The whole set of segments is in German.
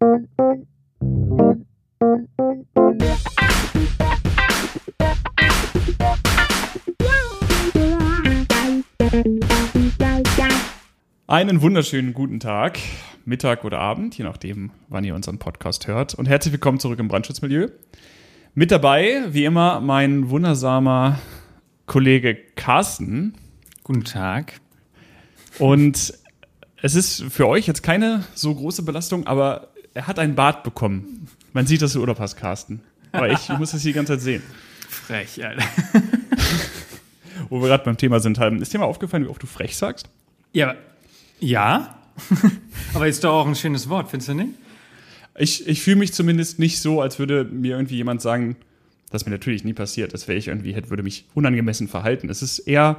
Einen wunderschönen guten Tag, Mittag oder Abend, je nachdem, wann ihr unseren Podcast hört. Und herzlich willkommen zurück im Brandschutzmilieu. Mit dabei, wie immer, mein wundersamer Kollege Carsten. Guten Tag. Und es ist für euch jetzt keine so große Belastung, aber er hat einen Bart bekommen. Man sieht, dass du Urlaub hast, Carsten. Aber ich muss das die ganze Zeit sehen. Frech, Alter. Wo wir gerade beim Thema sind, ist dir mal aufgefallen, wie oft du frech sagst? Ja, ja. aber ist doch auch ein schönes Wort, findest du nicht? Ich, ich fühle mich zumindest nicht so, als würde mir irgendwie jemand sagen, das mir natürlich nie passiert, dass wäre ich irgendwie hätte, würde mich unangemessen verhalten. Es ist eher,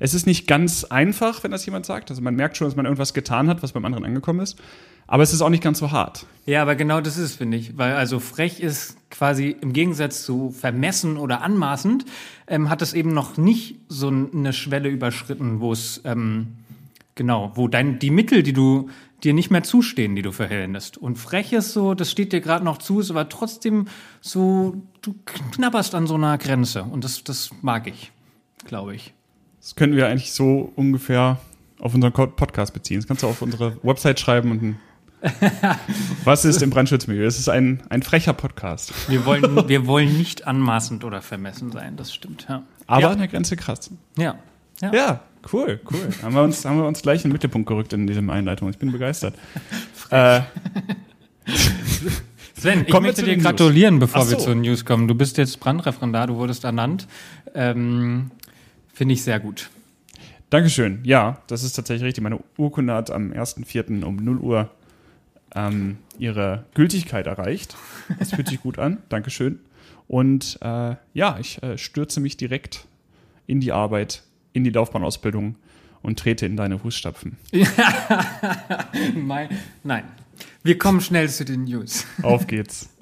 es ist nicht ganz einfach, wenn das jemand sagt. Also man merkt schon, dass man irgendwas getan hat, was beim anderen angekommen ist. Aber es ist auch nicht ganz so hart. Ja, aber genau das ist es, finde ich. Weil also frech ist quasi im Gegensatz zu vermessen oder anmaßend, ähm, hat es eben noch nicht so eine Schwelle überschritten, wo es ähm, Genau, wo dein, die Mittel, die du dir nicht mehr zustehen, die du verhältst. Und frech ist so, das steht dir gerade noch zu, ist aber trotzdem so, du knabberst an so einer Grenze. Und das, das mag ich, glaube ich. Das könnten wir eigentlich so ungefähr auf unseren Podcast beziehen. Das kannst du auf unsere Website schreiben und Was ist im Brandschutzmilieu? Es ist ein, ein frecher Podcast. Wir wollen, wir wollen nicht anmaßend oder vermessen sein, das stimmt, ja. Aber ja. der Grenze krass. Ja. Ja. ja. Cool, cool. haben, wir uns, haben wir uns gleich in den Mittelpunkt gerückt in diesem Einleitung. Ich bin begeistert. äh, Sven, ich möchte dir gratulieren, bevor so. wir zu den News kommen. Du bist jetzt Brandreferendar, du wurdest ernannt. Ähm, Finde ich sehr gut. Dankeschön. Ja, das ist tatsächlich richtig. Meine Urkunde hat am 1.4. um 0 Uhr ähm, ihre Gültigkeit erreicht. Das fühlt sich gut an. Dankeschön. Und äh, ja, ich äh, stürze mich direkt in die Arbeit in die Laufbahnausbildung und trete in deine Fußstapfen. Nein. Wir kommen schnell zu den News. Auf geht's.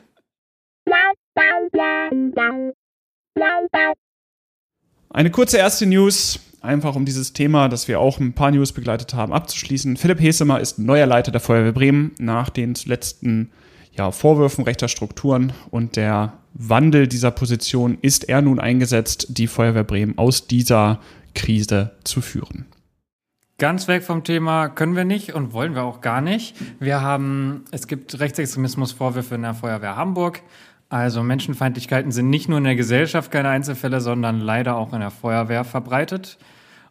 Eine kurze erste News, einfach um dieses Thema, das wir auch ein paar News begleitet haben, abzuschließen. Philipp Hesemer ist neuer Leiter der Feuerwehr Bremen nach den letzten ja, Vorwürfen rechter Strukturen und der Wandel dieser Position ist er nun eingesetzt, die Feuerwehr Bremen aus dieser Krise zu führen. Ganz weg vom Thema können wir nicht und wollen wir auch gar nicht. Wir haben, es gibt Rechtsextremismusvorwürfe in der Feuerwehr Hamburg. Also Menschenfeindlichkeiten sind nicht nur in der Gesellschaft keine Einzelfälle, sondern leider auch in der Feuerwehr verbreitet.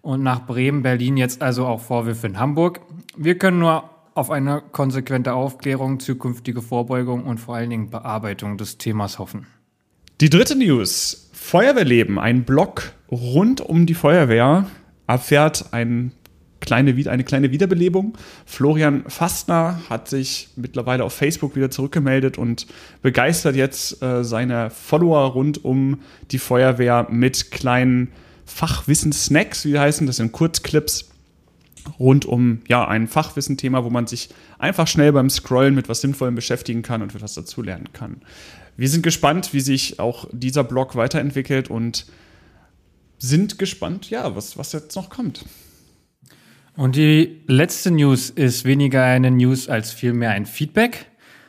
Und nach Bremen, Berlin jetzt also auch Vorwürfe in Hamburg. Wir können nur auf eine konsequente Aufklärung, zukünftige Vorbeugung und vor allen Dingen Bearbeitung des Themas hoffen. Die dritte News. Feuerwehrleben, ein Blog rund um die Feuerwehr, erfährt ein kleine, eine kleine Wiederbelebung. Florian Fastner hat sich mittlerweile auf Facebook wieder zurückgemeldet und begeistert jetzt äh, seine Follower rund um die Feuerwehr mit kleinen Fachwissen-Snacks, wie die heißen. Das sind Kurzclips rund um ja, ein Fachwissen-Thema, wo man sich einfach schnell beim Scrollen mit was Sinnvollem beschäftigen kann und etwas dazulernen kann. Wir sind gespannt, wie sich auch dieser Blog weiterentwickelt und sind gespannt, ja, was, was jetzt noch kommt. Und die letzte News ist weniger eine News als vielmehr ein Feedback.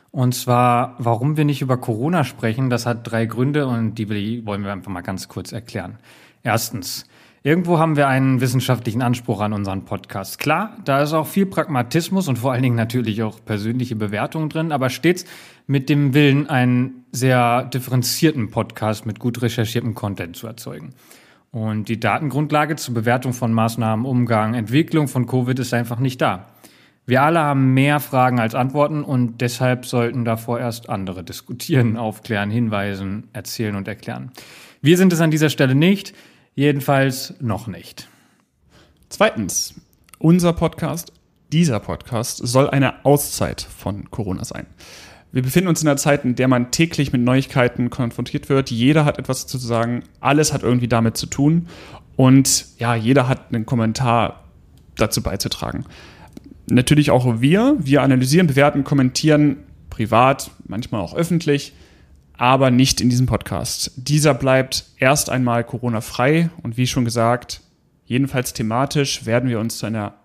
Und zwar, warum wir nicht über Corona sprechen, das hat drei Gründe und die wollen wir einfach mal ganz kurz erklären. Erstens, Irgendwo haben wir einen wissenschaftlichen Anspruch an unseren Podcast. Klar, da ist auch viel Pragmatismus und vor allen Dingen natürlich auch persönliche Bewertung drin, aber stets mit dem Willen, einen sehr differenzierten Podcast mit gut recherchiertem Content zu erzeugen. Und die Datengrundlage zur Bewertung von Maßnahmen, Umgang, Entwicklung von Covid ist einfach nicht da. Wir alle haben mehr Fragen als Antworten und deshalb sollten davor erst andere diskutieren, aufklären, hinweisen, erzählen und erklären. Wir sind es an dieser Stelle nicht. Jedenfalls noch nicht. Zweitens, unser Podcast, dieser Podcast, soll eine Auszeit von Corona sein. Wir befinden uns in einer Zeit, in der man täglich mit Neuigkeiten konfrontiert wird. Jeder hat etwas zu sagen, alles hat irgendwie damit zu tun. Und ja, jeder hat einen Kommentar dazu beizutragen. Natürlich auch wir. Wir analysieren, bewerten, kommentieren privat, manchmal auch öffentlich aber nicht in diesem Podcast. Dieser bleibt erst einmal Corona-frei und wie schon gesagt, jedenfalls thematisch werden wir uns zu einer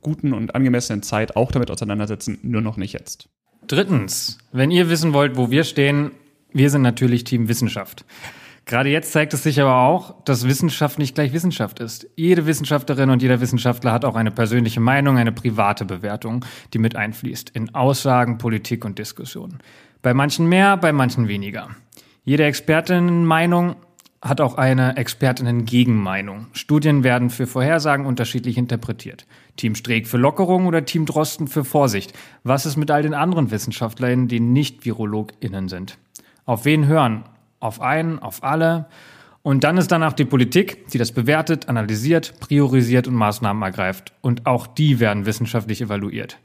guten und angemessenen Zeit auch damit auseinandersetzen, nur noch nicht jetzt. Drittens, wenn ihr wissen wollt, wo wir stehen, wir sind natürlich Team Wissenschaft. Gerade jetzt zeigt es sich aber auch, dass Wissenschaft nicht gleich Wissenschaft ist. Jede Wissenschaftlerin und jeder Wissenschaftler hat auch eine persönliche Meinung, eine private Bewertung, die mit einfließt in Aussagen, Politik und Diskussion. Bei manchen mehr, bei manchen weniger. Jede Expertinnenmeinung hat auch eine Expertinnen-Gegenmeinung. Studien werden für Vorhersagen unterschiedlich interpretiert. Team Streeck für Lockerung oder Team Drosten für Vorsicht. Was ist mit all den anderen WissenschaftlerInnen, die nicht VirologInnen sind? Auf wen hören? auf einen, auf alle. Und dann ist danach die Politik, die das bewertet, analysiert, priorisiert und Maßnahmen ergreift. Und auch die werden wissenschaftlich evaluiert.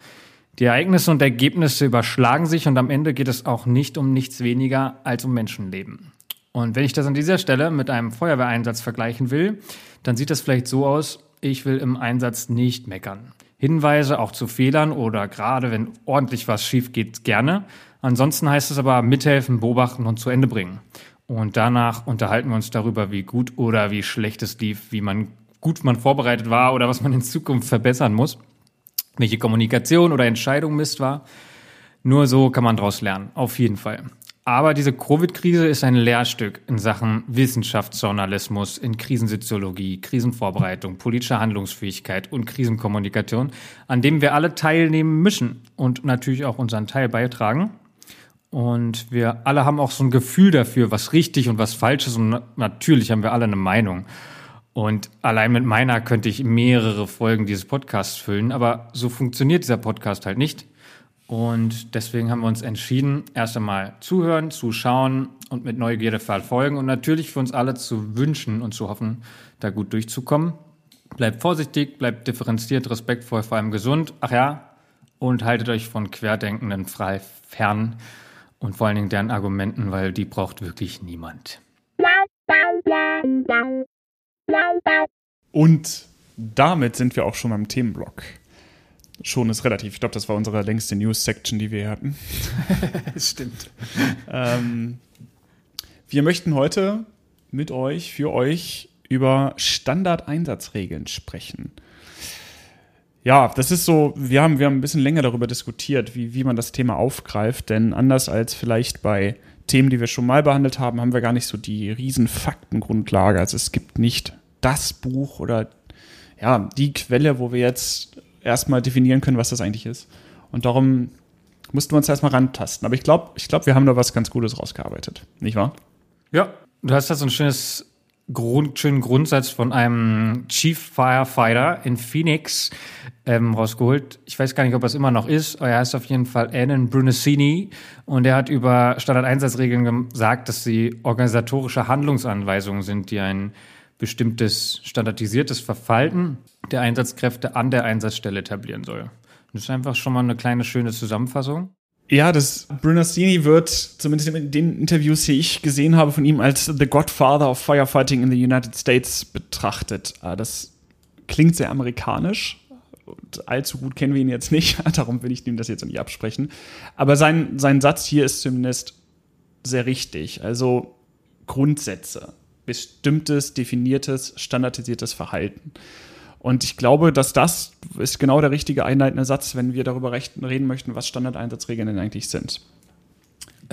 Die Ereignisse und Ergebnisse überschlagen sich und am Ende geht es auch nicht um nichts weniger als um Menschenleben. Und wenn ich das an dieser Stelle mit einem Feuerwehreinsatz vergleichen will, dann sieht das vielleicht so aus, ich will im Einsatz nicht meckern. Hinweise auch zu Fehlern oder gerade wenn ordentlich was schief geht, gerne. Ansonsten heißt es aber mithelfen, beobachten und zu Ende bringen. Und danach unterhalten wir uns darüber, wie gut oder wie schlecht es lief, wie man gut man vorbereitet war oder was man in Zukunft verbessern muss, welche Kommunikation oder Entscheidung Mist war. Nur so kann man daraus lernen, auf jeden Fall. Aber diese Covid-Krise ist ein Lehrstück in Sachen Wissenschaftsjournalismus, in Krisensoziologie, Krisenvorbereitung, politischer Handlungsfähigkeit und Krisenkommunikation, an dem wir alle teilnehmen müssen und natürlich auch unseren Teil beitragen. Und wir alle haben auch so ein Gefühl dafür, was richtig und was falsch ist. Und natürlich haben wir alle eine Meinung. Und allein mit meiner könnte ich mehrere Folgen dieses Podcasts füllen. Aber so funktioniert dieser Podcast halt nicht. Und deswegen haben wir uns entschieden, erst einmal zuhören, zuschauen und mit Neugierde verfolgen und natürlich für uns alle zu wünschen und zu hoffen, da gut durchzukommen. Bleibt vorsichtig, bleibt differenziert, respektvoll, vor allem gesund. Ach ja, und haltet euch von Querdenkenden frei fern und vor allen Dingen deren Argumenten, weil die braucht wirklich niemand. Und damit sind wir auch schon beim Themenblock schon ist relativ. Ich glaube, das war unsere längste News-Section, die wir hatten. Stimmt. ähm, wir möchten heute mit euch, für euch über Standardeinsatzregeln sprechen. Ja, das ist so, wir haben, wir haben ein bisschen länger darüber diskutiert, wie, wie man das Thema aufgreift, denn anders als vielleicht bei Themen, die wir schon mal behandelt haben, haben wir gar nicht so die riesen Faktengrundlage. Also es gibt nicht das Buch oder ja, die Quelle, wo wir jetzt erstmal definieren können, was das eigentlich ist. Und darum mussten wir uns erstmal rantasten. Aber ich glaube, ich glaub, wir haben da was ganz Gutes rausgearbeitet. Nicht wahr? Ja, du hast da so ein schönes Grund, schönen Grundsatz von einem Chief Firefighter in Phoenix ähm, rausgeholt. Ich weiß gar nicht, ob es immer noch ist, er heißt auf jeden Fall Annan Brunacini und er hat über Standardeinsatzregeln gesagt, dass sie organisatorische Handlungsanweisungen sind, die ein bestimmtes standardisiertes Verhalten der Einsatzkräfte an der Einsatzstelle etablieren soll. Das ist einfach schon mal eine kleine schöne Zusammenfassung. Ja, das Brunastini wird, zumindest in den Interviews, die ich gesehen habe von ihm, als The Godfather of Firefighting in the United States betrachtet. Ah, das klingt sehr amerikanisch. Und allzu gut kennen wir ihn jetzt nicht, darum will ich ihm das jetzt nicht absprechen. Aber sein, sein Satz hier ist zumindest sehr richtig. Also Grundsätze, bestimmtes, definiertes, standardisiertes Verhalten. Und ich glaube, dass das ist genau der richtige einleitende Satz, wenn wir darüber reden möchten, was Standardeinsatzregeln denn eigentlich sind.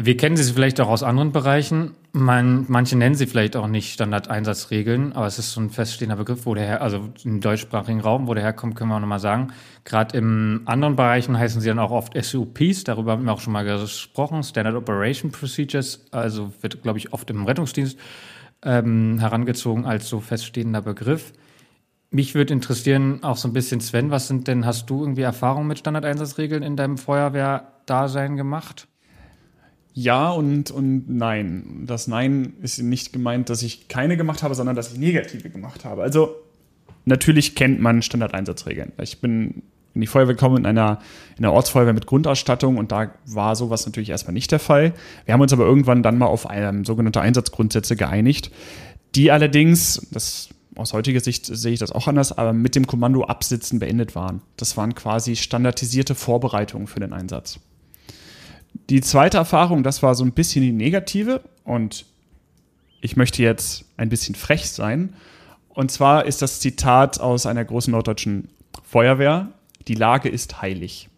Wir kennen sie vielleicht auch aus anderen Bereichen. Man, manche nennen sie vielleicht auch nicht Standardeinsatzregeln, aber es ist so ein feststehender Begriff, wo der her, also im deutschsprachigen Raum, wo der herkommt, können wir auch nochmal sagen. Gerade in anderen Bereichen heißen sie dann auch oft SOPs, darüber haben wir auch schon mal gesprochen, Standard Operation Procedures, also wird, glaube ich, oft im Rettungsdienst ähm, herangezogen als so feststehender Begriff. Mich würde interessieren, auch so ein bisschen, Sven, was sind denn, hast du irgendwie Erfahrungen mit Standardeinsatzregeln in deinem Feuerwehrdasein gemacht? Ja und, und nein. Das Nein ist nicht gemeint, dass ich keine gemacht habe, sondern dass ich negative gemacht habe. Also natürlich kennt man Standardeinsatzregeln. Ich bin in die Feuerwehr gekommen in einer, in einer Ortsfeuerwehr mit Grundausstattung und da war sowas natürlich erstmal nicht der Fall. Wir haben uns aber irgendwann dann mal auf eine sogenannte Einsatzgrundsätze geeinigt, die allerdings, das aus heutiger Sicht sehe ich das auch anders, aber mit dem Kommando Absitzen beendet waren. Das waren quasi standardisierte Vorbereitungen für den Einsatz. Die zweite Erfahrung, das war so ein bisschen die negative und ich möchte jetzt ein bisschen frech sein. Und zwar ist das Zitat aus einer großen norddeutschen Feuerwehr, die Lage ist heilig.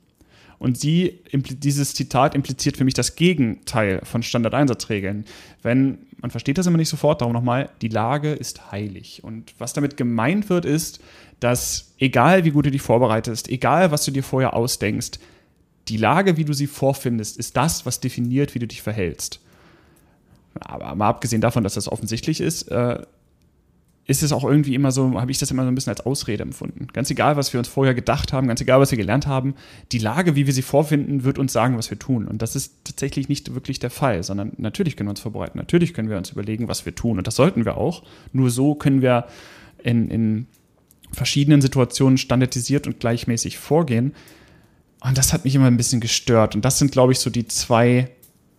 Und sie, dieses Zitat impliziert für mich das Gegenteil von Standardeinsatzregeln. Wenn, man versteht das immer nicht sofort, darum nochmal, die Lage ist heilig. Und was damit gemeint wird, ist, dass egal wie gut du dich vorbereitest, egal was du dir vorher ausdenkst, die Lage, wie du sie vorfindest, ist das, was definiert, wie du dich verhältst. Aber mal abgesehen davon, dass das offensichtlich ist, äh, ist es auch irgendwie immer so, habe ich das immer so ein bisschen als Ausrede empfunden. Ganz egal, was wir uns vorher gedacht haben, ganz egal, was wir gelernt haben, die Lage, wie wir sie vorfinden, wird uns sagen, was wir tun. Und das ist tatsächlich nicht wirklich der Fall, sondern natürlich können wir uns vorbereiten, natürlich können wir uns überlegen, was wir tun. Und das sollten wir auch. Nur so können wir in, in verschiedenen Situationen standardisiert und gleichmäßig vorgehen. Und das hat mich immer ein bisschen gestört. Und das sind, glaube ich, so die zwei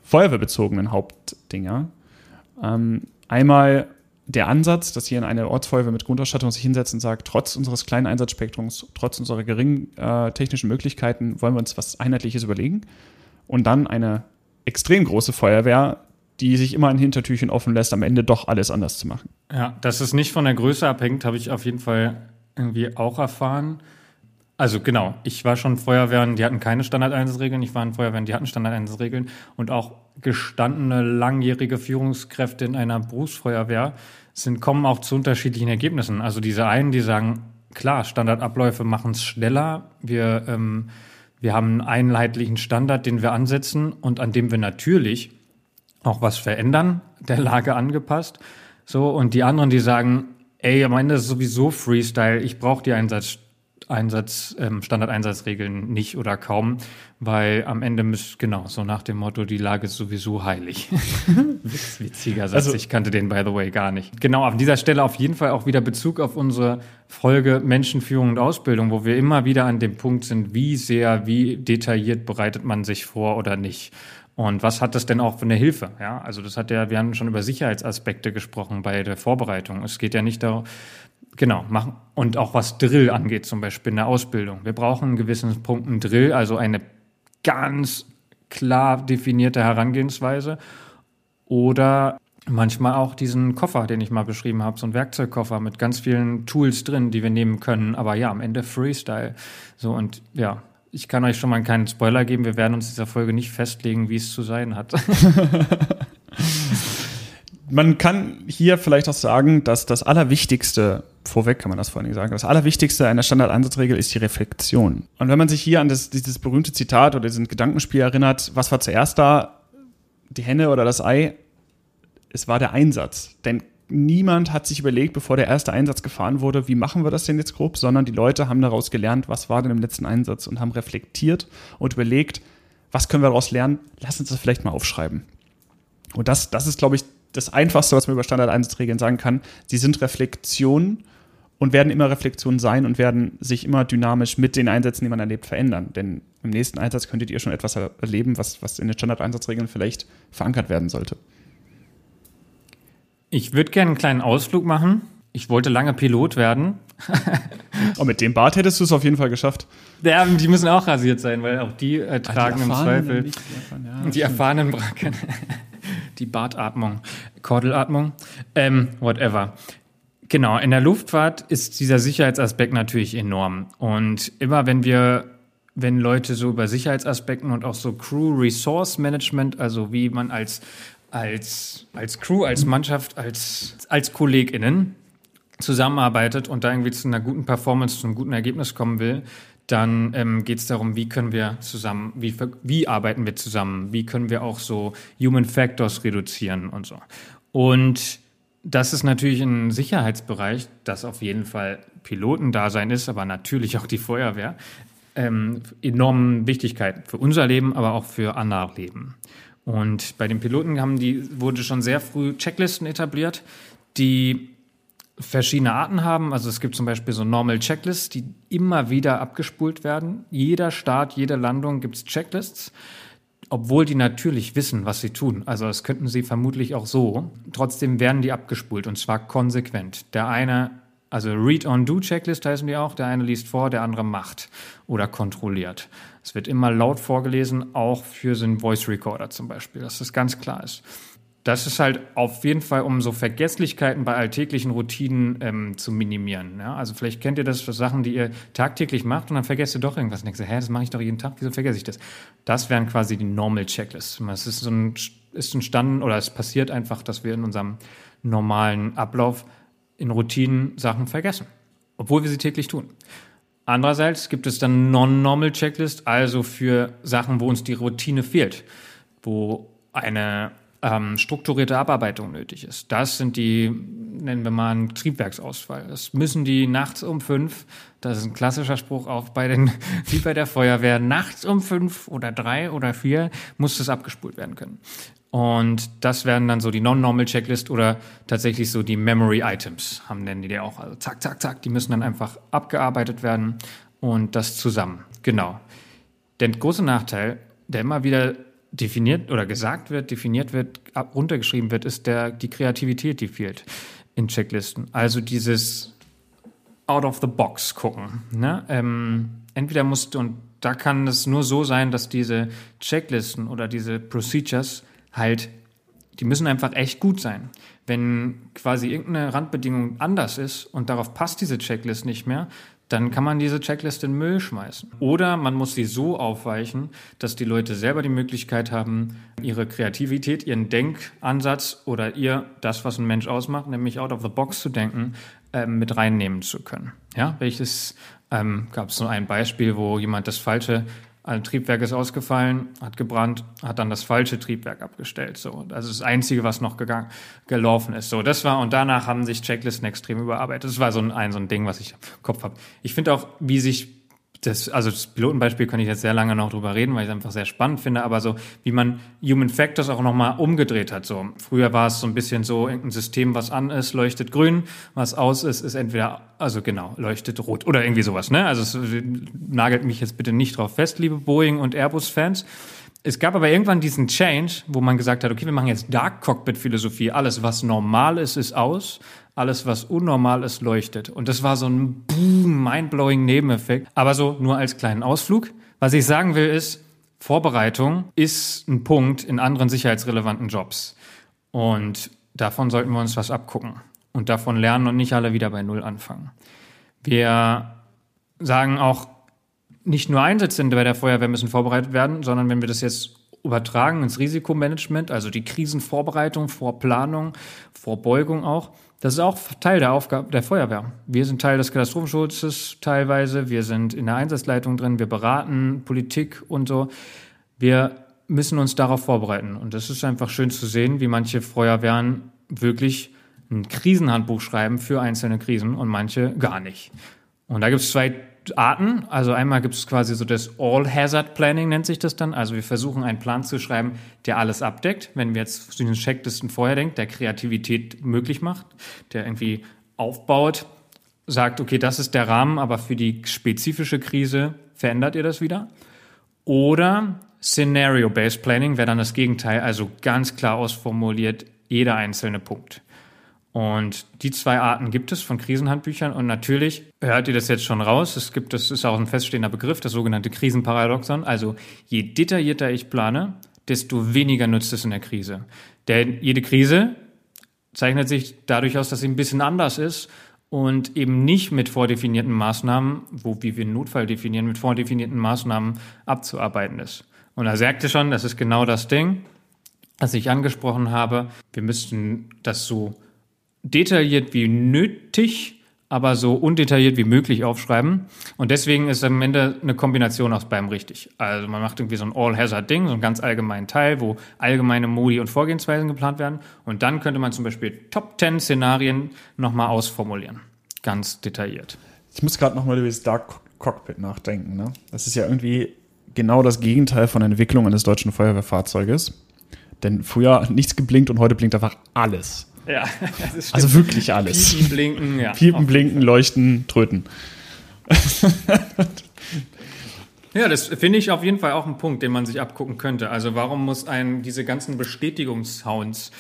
feuerwehrbezogenen Hauptdinger. Ähm, einmal der Ansatz, dass hier in eine Ortsfeuerwehr mit Grundausstattung sich hinsetzt und sagt, trotz unseres kleinen Einsatzspektrums, trotz unserer geringen äh, technischen Möglichkeiten, wollen wir uns was Einheitliches überlegen. Und dann eine extrem große Feuerwehr, die sich immer ein Hintertürchen offen lässt, am Ende doch alles anders zu machen. Ja, dass es nicht von der Größe abhängt, habe ich auf jeden Fall irgendwie auch erfahren. Also genau, ich war schon Feuerwehren, die hatten keine Standardeinsatzregeln, ich war in Feuerwehren, die hatten Standardeinsatzregeln und auch gestandene langjährige Führungskräfte in einer Berufsfeuerwehr sind, kommen auch zu unterschiedlichen Ergebnissen. Also diese einen, die sagen, klar, Standardabläufe machen es schneller, wir, ähm, wir haben einen einheitlichen Standard, den wir ansetzen und an dem wir natürlich auch was verändern, der Lage angepasst. So, und die anderen, die sagen, ey, am Ende ist sowieso Freestyle, ich brauche die Einsatz Einsatz, ähm, Standardeinsatzregeln nicht oder kaum, weil am Ende müsst, genau, so nach dem Motto, die Lage ist sowieso heilig. Witziger Satz, also, ich kannte den by the way gar nicht. Genau, an dieser Stelle auf jeden Fall auch wieder Bezug auf unsere Folge Menschenführung und Ausbildung, wo wir immer wieder an dem Punkt sind, wie sehr, wie detailliert bereitet man sich vor oder nicht. Und was hat das denn auch für eine Hilfe? Ja, also das hat ja, wir haben schon über Sicherheitsaspekte gesprochen bei der Vorbereitung. Es geht ja nicht darum, Genau, machen. Und auch was Drill angeht, zum Beispiel in der Ausbildung. Wir brauchen einen gewissen Punkt einen Drill, also eine ganz klar definierte Herangehensweise. Oder manchmal auch diesen Koffer, den ich mal beschrieben habe, so ein Werkzeugkoffer mit ganz vielen Tools drin, die wir nehmen können. Aber ja, am Ende Freestyle. So und ja, ich kann euch schon mal keinen Spoiler geben. Wir werden uns dieser Folge nicht festlegen, wie es zu sein hat. man kann hier vielleicht auch sagen, dass das Allerwichtigste, vorweg kann man das vor allen Dingen sagen, das Allerwichtigste einer Standardeinsatzregel ist die Reflexion. Und wenn man sich hier an das, dieses berühmte Zitat oder diesen Gedankenspiel erinnert, was war zuerst da, die Henne oder das Ei? Es war der Einsatz. Denn niemand hat sich überlegt, bevor der erste Einsatz gefahren wurde, wie machen wir das denn jetzt grob, sondern die Leute haben daraus gelernt, was war denn im letzten Einsatz und haben reflektiert und überlegt, was können wir daraus lernen? Lass uns das vielleicht mal aufschreiben. Und das, das ist, glaube ich, das Einfachste, was man über Standardeinsatzregeln sagen kann. Sie sind Reflexionen und werden immer Reflexionen sein und werden sich immer dynamisch mit den Einsätzen, die man erlebt, verändern. Denn im nächsten Einsatz könntet ihr schon etwas erleben, was, was in den Standardeinsatzregeln vielleicht verankert werden sollte. Ich würde gerne einen kleinen Ausflug machen. Ich wollte lange Pilot werden. Und mit dem Bart hättest du es auf jeden Fall geschafft. Ja, die müssen auch rasiert sein, weil auch die äh, tragen die im Zweifel nicht, die, erfahren, ja, die erfahrenen Bracken die Bartatmung, Kordelatmung, ähm, whatever. Genau, in der Luftfahrt ist dieser Sicherheitsaspekt natürlich enorm. Und immer wenn wir, wenn Leute so über Sicherheitsaspekten und auch so Crew Resource Management, also wie man als, als, als Crew, als Mannschaft, als, als KollegInnen zusammenarbeitet und da irgendwie zu einer guten Performance, zu einem guten Ergebnis kommen will, dann ähm, geht es darum, wie können wir zusammen, wie, wie arbeiten wir zusammen, wie können wir auch so Human Factors reduzieren und so. Und das ist natürlich ein Sicherheitsbereich, das auf jeden Fall Pilotendasein ist, aber natürlich auch die Feuerwehr, ähm, enormen Wichtigkeit für unser Leben, aber auch für andere Leben. Und bei den Piloten haben die, wurde schon sehr früh Checklisten etabliert, die verschiedene Arten haben. Also es gibt zum Beispiel so Normal Checklists, die immer wieder abgespult werden. Jeder Start, jede Landung gibt es Checklists, obwohl die natürlich wissen, was sie tun. Also das könnten sie vermutlich auch so. Trotzdem werden die abgespult und zwar konsequent. Der eine, also Read-on-Do-Checklist heißen die auch, der eine liest vor, der andere macht oder kontrolliert. Es wird immer laut vorgelesen, auch für so einen Voice Recorder zum Beispiel, dass das ganz klar ist. Das ist halt auf jeden Fall, um so Vergesslichkeiten bei alltäglichen Routinen ähm, zu minimieren. Ja? Also vielleicht kennt ihr das für Sachen, die ihr tagtäglich macht und dann vergesst ihr doch irgendwas und denkt, hä, das mache ich doch jeden Tag, wieso vergesse ich das? Das wären quasi die Normal Checklists. Es ist, so ein, ist entstanden oder es passiert einfach, dass wir in unserem normalen Ablauf in Routinen Sachen vergessen, obwohl wir sie täglich tun. Andererseits gibt es dann Non-Normal Checklist, also für Sachen, wo uns die Routine fehlt, wo eine ähm, strukturierte Abarbeitung nötig ist. Das sind die, nennen wir mal einen Triebwerksausfall. Das müssen die nachts um fünf, das ist ein klassischer Spruch auch bei den, wie bei der Feuerwehr, nachts um fünf oder drei oder vier muss das abgespult werden können. Und das werden dann so die Non-Normal Checklist oder tatsächlich so die Memory Items, haben nennen die die auch. Also zack, zack, zack, die müssen dann einfach abgearbeitet werden und das zusammen. Genau. Der große Nachteil, der immer wieder definiert oder gesagt wird, definiert wird, runtergeschrieben wird, ist der, die Kreativität, die fehlt in Checklisten. Also dieses out of the box gucken. Ne? Ähm, entweder musst du, und da kann es nur so sein, dass diese Checklisten oder diese Procedures halt, die müssen einfach echt gut sein. Wenn quasi irgendeine Randbedingung anders ist und darauf passt diese Checklist nicht mehr, dann kann man diese Checkliste in Müll schmeißen. Oder man muss sie so aufweichen, dass die Leute selber die Möglichkeit haben, ihre Kreativität, ihren Denkansatz oder ihr, das, was ein Mensch ausmacht, nämlich out of the box zu denken, äh, mit reinnehmen zu können. Ja, welches ähm, gab es so ein Beispiel, wo jemand das falsche ein Triebwerk ist ausgefallen, hat gebrannt, hat dann das falsche Triebwerk abgestellt. So, das ist das Einzige, was noch gegangen, gelaufen ist. So, das war und danach haben sich Checklisten extrem überarbeitet. Das war so ein, ein so ein Ding, was ich im Kopf habe. Ich finde auch, wie sich das, also das Pilotenbeispiel kann ich jetzt sehr lange noch drüber reden, weil ich es einfach sehr spannend finde, aber so, wie man Human Factors auch nochmal umgedreht hat. So, früher war es so ein bisschen so, irgendein System, was an ist, leuchtet grün, was aus ist, ist entweder, also genau, leuchtet rot oder irgendwie sowas, ne? Also es nagelt mich jetzt bitte nicht drauf fest, liebe Boeing und Airbus-Fans. Es gab aber irgendwann diesen Change, wo man gesagt hat, okay, wir machen jetzt Dark Cockpit Philosophie. Alles, was normal ist, ist aus alles, was unnormal ist, leuchtet. Und das war so ein boom, mindblowing Nebeneffekt. Aber so nur als kleinen Ausflug. Was ich sagen will ist, Vorbereitung ist ein Punkt in anderen sicherheitsrelevanten Jobs. Und davon sollten wir uns was abgucken. Und davon lernen und nicht alle wieder bei Null anfangen. Wir sagen auch, nicht nur Einsätze bei der Feuerwehr müssen vorbereitet werden, sondern wenn wir das jetzt übertragen ins Risikomanagement, also die Krisenvorbereitung, Vorplanung, Vorbeugung auch, das ist auch Teil der Aufgabe der Feuerwehr. Wir sind Teil des Katastrophenschutzes teilweise, wir sind in der Einsatzleitung drin, wir beraten Politik und so. Wir müssen uns darauf vorbereiten. Und das ist einfach schön zu sehen, wie manche Feuerwehren wirklich ein Krisenhandbuch schreiben für einzelne Krisen und manche gar nicht. Und da gibt es zwei Arten. Also einmal gibt es quasi so das All-Hazard Planning, nennt sich das dann. Also wir versuchen einen Plan zu schreiben, der alles abdeckt. Wenn wir jetzt zu den Checklisten vorher denken, der Kreativität möglich macht, der irgendwie aufbaut, sagt, okay, das ist der Rahmen, aber für die spezifische Krise verändert ihr das wieder. Oder Scenario-Based Planning wäre dann das Gegenteil, also ganz klar ausformuliert jeder einzelne Punkt. Und die zwei Arten gibt es von Krisenhandbüchern. Und natürlich hört ihr das jetzt schon raus. Es gibt, das ist auch ein feststehender Begriff, das sogenannte Krisenparadoxon. Also je detaillierter ich plane, desto weniger nützt es in der Krise. Denn jede Krise zeichnet sich dadurch aus, dass sie ein bisschen anders ist und eben nicht mit vordefinierten Maßnahmen, wo wie wir einen Notfall definieren, mit vordefinierten Maßnahmen abzuarbeiten ist. Und da sagte schon, das ist genau das Ding, was ich angesprochen habe. Wir müssten das so detailliert wie nötig, aber so undetailliert wie möglich aufschreiben. Und deswegen ist am Ende eine Kombination aus beidem richtig. Also man macht irgendwie so ein All-Hazard-Ding, so einen ganz allgemeinen Teil, wo allgemeine Modi und Vorgehensweisen geplant werden. Und dann könnte man zum Beispiel Top 10 Szenarien nochmal ausformulieren. Ganz detailliert. Ich muss gerade nochmal über das Dark Cockpit nachdenken. Ne? Das ist ja irgendwie genau das Gegenteil von der Entwicklung eines deutschen Feuerwehrfahrzeuges. Denn früher hat nichts geblinkt und heute blinkt einfach alles. Ja, also wirklich alles. Piepen, blinken, ja. Piepen, blinken, leuchten, tröten. Ja, das finde ich auf jeden Fall auch ein Punkt, den man sich abgucken könnte. Also warum muss ein diese ganzen Bestätigungssounds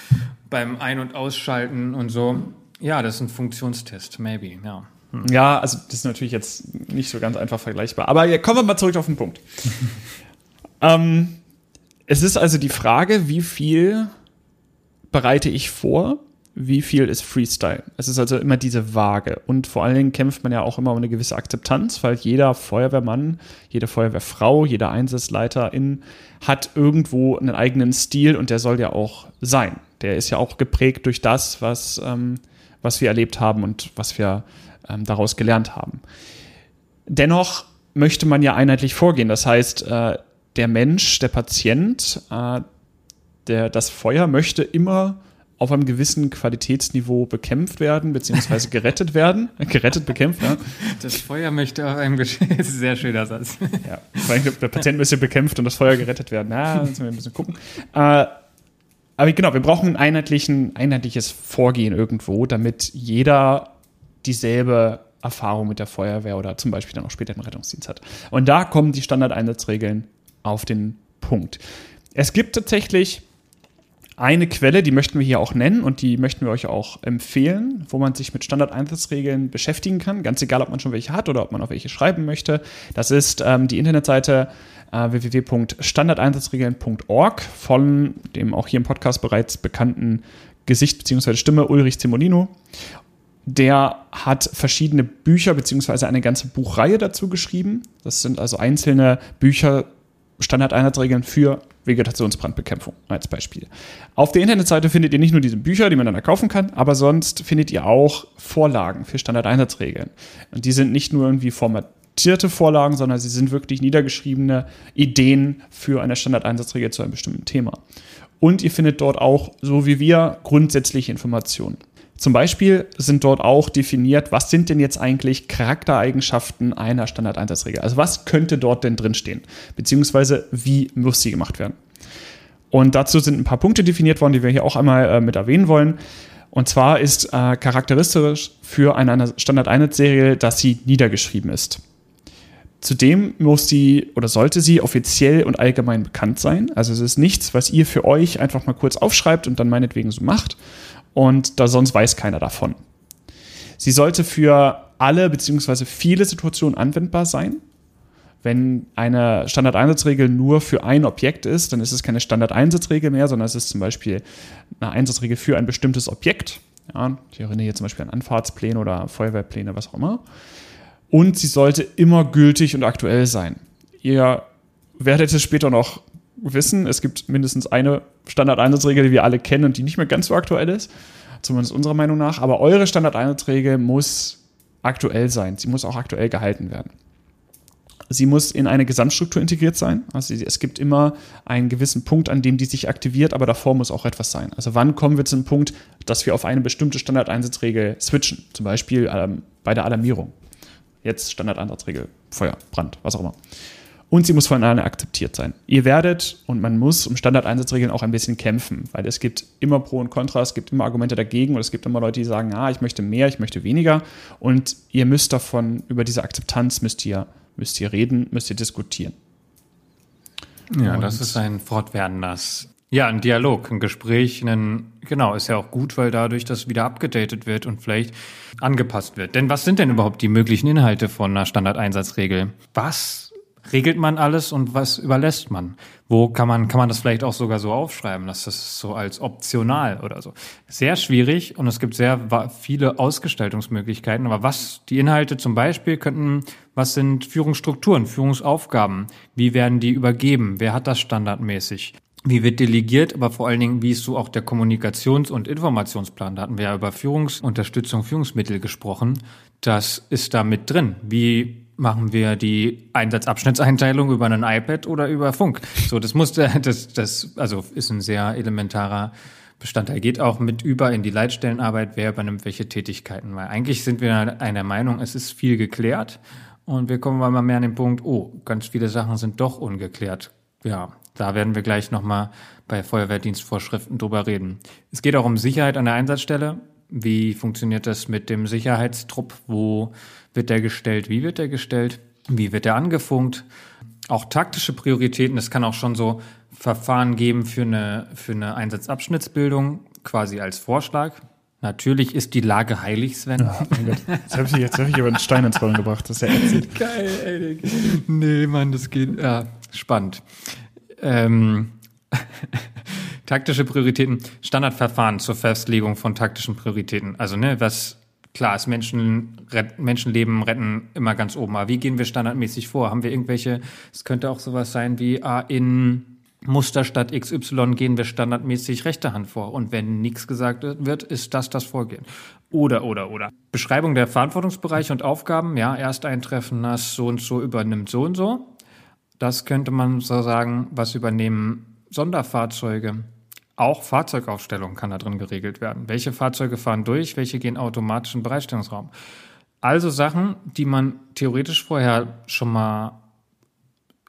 beim Ein- und Ausschalten und so? Ja, das ist ein Funktionstest, maybe, ja. Hm. Ja, also das ist natürlich jetzt nicht so ganz einfach vergleichbar. Aber ja, kommen wir mal zurück auf den Punkt. ähm, es ist also die Frage, wie viel bereite ich vor? Wie viel ist Freestyle? Es ist also immer diese Waage. Und vor allen Dingen kämpft man ja auch immer um eine gewisse Akzeptanz, weil jeder Feuerwehrmann, jede Feuerwehrfrau, jeder Einsatzleiterin hat irgendwo einen eigenen Stil und der soll ja auch sein. Der ist ja auch geprägt durch das, was, ähm, was wir erlebt haben und was wir ähm, daraus gelernt haben. Dennoch möchte man ja einheitlich vorgehen. Das heißt, äh, der Mensch, der Patient, äh, der, das Feuer möchte immer auf einem gewissen Qualitätsniveau bekämpft werden, beziehungsweise gerettet werden. gerettet, bekämpft, ja. Das Feuer möchte auf einem sehr schöner Satz. Ja, der Patient müsste bekämpft und das Feuer gerettet werden. Ja, müssen wir ein bisschen gucken. Äh, aber genau, wir brauchen ein einheitlichen, einheitliches Vorgehen irgendwo, damit jeder dieselbe Erfahrung mit der Feuerwehr oder zum Beispiel dann auch später im Rettungsdienst hat. Und da kommen die Standardeinsatzregeln auf den Punkt. Es gibt tatsächlich eine Quelle, die möchten wir hier auch nennen und die möchten wir euch auch empfehlen, wo man sich mit Standardeinsatzregeln beschäftigen kann, ganz egal, ob man schon welche hat oder ob man auch welche schreiben möchte. Das ist ähm, die Internetseite äh, www.standardeinsatzregeln.org von dem auch hier im Podcast bereits bekannten Gesicht bzw. Stimme Ulrich Zimolino. Der hat verschiedene Bücher bzw. eine ganze Buchreihe dazu geschrieben. Das sind also einzelne Bücher, Standardeinheitsregeln für Vegetationsbrandbekämpfung als Beispiel. Auf der Internetseite findet ihr nicht nur diese Bücher, die man dann kaufen kann, aber sonst findet ihr auch Vorlagen für Standardeinheitsregeln. Und die sind nicht nur irgendwie formatierte Vorlagen, sondern sie sind wirklich niedergeschriebene Ideen für eine Standardeinsatzregel zu einem bestimmten Thema. Und ihr findet dort auch, so wie wir, grundsätzliche Informationen. Zum Beispiel sind dort auch definiert, was sind denn jetzt eigentlich Charaktereigenschaften einer Standardeinsatzregel? Also was könnte dort denn drinstehen? Beziehungsweise wie muss sie gemacht werden? Und dazu sind ein paar Punkte definiert worden, die wir hier auch einmal äh, mit erwähnen wollen. Und zwar ist äh, charakteristisch für eine Standardeinheitsregel, dass sie niedergeschrieben ist. Zudem muss sie oder sollte sie offiziell und allgemein bekannt sein. Also es ist nichts, was ihr für euch einfach mal kurz aufschreibt und dann meinetwegen so macht, und da sonst weiß keiner davon. Sie sollte für alle bzw. viele Situationen anwendbar sein. Wenn eine Standardeinsatzregel nur für ein Objekt ist, dann ist es keine Standardeinsatzregel mehr, sondern es ist zum Beispiel eine Einsatzregel für ein bestimmtes Objekt. Ja, ich erinnere hier zum Beispiel an Anfahrtspläne oder Feuerwehrpläne, was auch immer. Und sie sollte immer gültig und aktuell sein. Ihr werdet es später noch wissen, es gibt mindestens eine Standardeinsatzregel, die wir alle kennen und die nicht mehr ganz so aktuell ist, zumindest unserer Meinung nach. Aber eure Standardeinsatzregel muss aktuell sein. Sie muss auch aktuell gehalten werden. Sie muss in eine Gesamtstruktur integriert sein. Also es gibt immer einen gewissen Punkt, an dem die sich aktiviert, aber davor muss auch etwas sein. Also wann kommen wir zum Punkt, dass wir auf eine bestimmte Standardeinsatzregel switchen? Zum Beispiel ähm, bei der Alarmierung. Jetzt Standardeinsatzregel, Feuer, Brand, was auch immer und sie muss von allen akzeptiert sein. Ihr werdet und man muss um Standardeinsatzregeln auch ein bisschen kämpfen, weil es gibt immer Pro und Contra, es gibt immer Argumente dagegen und es gibt immer Leute, die sagen, ah, ich möchte mehr, ich möchte weniger und ihr müsst davon, über diese Akzeptanz müsst ihr, müsst ihr reden, müsst ihr diskutieren. Ja, und das ist ein fortwährendes ja, ein Dialog, ein Gespräch, ein, genau, ist ja auch gut, weil dadurch das wieder abgedatet wird und vielleicht angepasst wird. Denn was sind denn überhaupt die möglichen Inhalte von einer Standardeinsatzregel? Was regelt man alles und was überlässt man? Wo kann man, kann man das vielleicht auch sogar so aufschreiben, dass das so als optional oder so? Sehr schwierig und es gibt sehr viele Ausgestaltungsmöglichkeiten. Aber was die Inhalte zum Beispiel könnten, was sind Führungsstrukturen, Führungsaufgaben? Wie werden die übergeben? Wer hat das standardmäßig? Wie wird delegiert, aber vor allen Dingen, wie ist so auch der Kommunikations- und Informationsplan? Da hatten wir ja über Führungsunterstützung, Führungsmittel gesprochen. Das ist da mit drin. Wie machen wir die Einsatzabschnittseinteilung über ein iPad oder über Funk. So, das muss, das, das, also ist ein sehr elementarer Bestandteil. Geht auch mit über in die Leitstellenarbeit, wer übernimmt welche Tätigkeiten. Weil eigentlich sind wir einer Meinung, es ist viel geklärt und wir kommen mal mehr an den Punkt, oh, ganz viele Sachen sind doch ungeklärt. Ja, da werden wir gleich nochmal bei Feuerwehrdienstvorschriften drüber reden. Es geht auch um Sicherheit an der Einsatzstelle. Wie funktioniert das mit dem Sicherheitstrupp? Wo wird der gestellt? Wie wird der gestellt? Wie wird er angefunkt? Auch taktische Prioritäten. Es kann auch schon so Verfahren geben für eine, für eine Einsatzabschnittsbildung, quasi als Vorschlag. Natürlich ist die Lage heilig, Sven. Oh, mein Gott. Jetzt habe ich, jetzt hab ich aber einen Stein ins Rollen gebracht. Das ist ja ätzend. Geil, ey. Nee, Mann, das geht. Ja, spannend. Ähm, Taktische Prioritäten, Standardverfahren zur Festlegung von taktischen Prioritäten. Also, ne, was klar ist, Menschen, ret, Menschenleben retten immer ganz oben. Aber wie gehen wir standardmäßig vor? Haben wir irgendwelche, es könnte auch sowas sein wie, ah, in Musterstadt XY gehen wir standardmäßig rechte Hand vor. Und wenn nichts gesagt wird, ist das das Vorgehen. Oder, oder, oder. Beschreibung der Verantwortungsbereiche und Aufgaben. Ja, erst eintreffen, das so und so übernimmt so und so. Das könnte man so sagen, was übernehmen Sonderfahrzeuge. Auch Fahrzeugaufstellung kann da drin geregelt werden. Welche Fahrzeuge fahren durch, welche gehen automatisch in den Bereitstellungsraum. Also Sachen, die man theoretisch vorher schon mal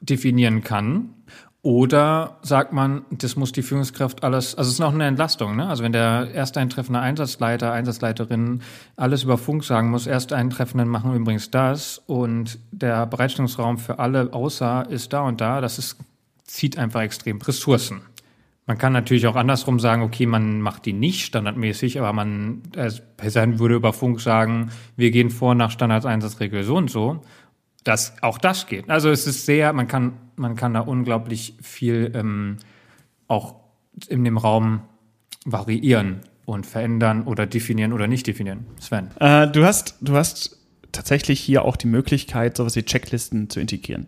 definieren kann oder sagt man, das muss die Führungskraft alles, also es ist noch eine Entlastung, ne? Also wenn der ersteintreffende Einsatzleiter, Einsatzleiterin alles über Funk sagen muss, Ersteintreffenden machen übrigens das und der Bereitstellungsraum für alle außer ist da und da, das ist, zieht einfach extrem Ressourcen. Man kann natürlich auch andersrum sagen, okay, man macht die nicht standardmäßig, aber man äh, würde über Funk sagen, wir gehen vor nach Standardseinsatzregel so und so das, auch das geht. Also es ist sehr, man kann, man kann da unglaublich viel ähm, auch in dem Raum variieren und verändern oder definieren oder nicht definieren. Sven. Äh, du hast, du hast tatsächlich hier auch die Möglichkeit, sowas wie Checklisten zu integrieren.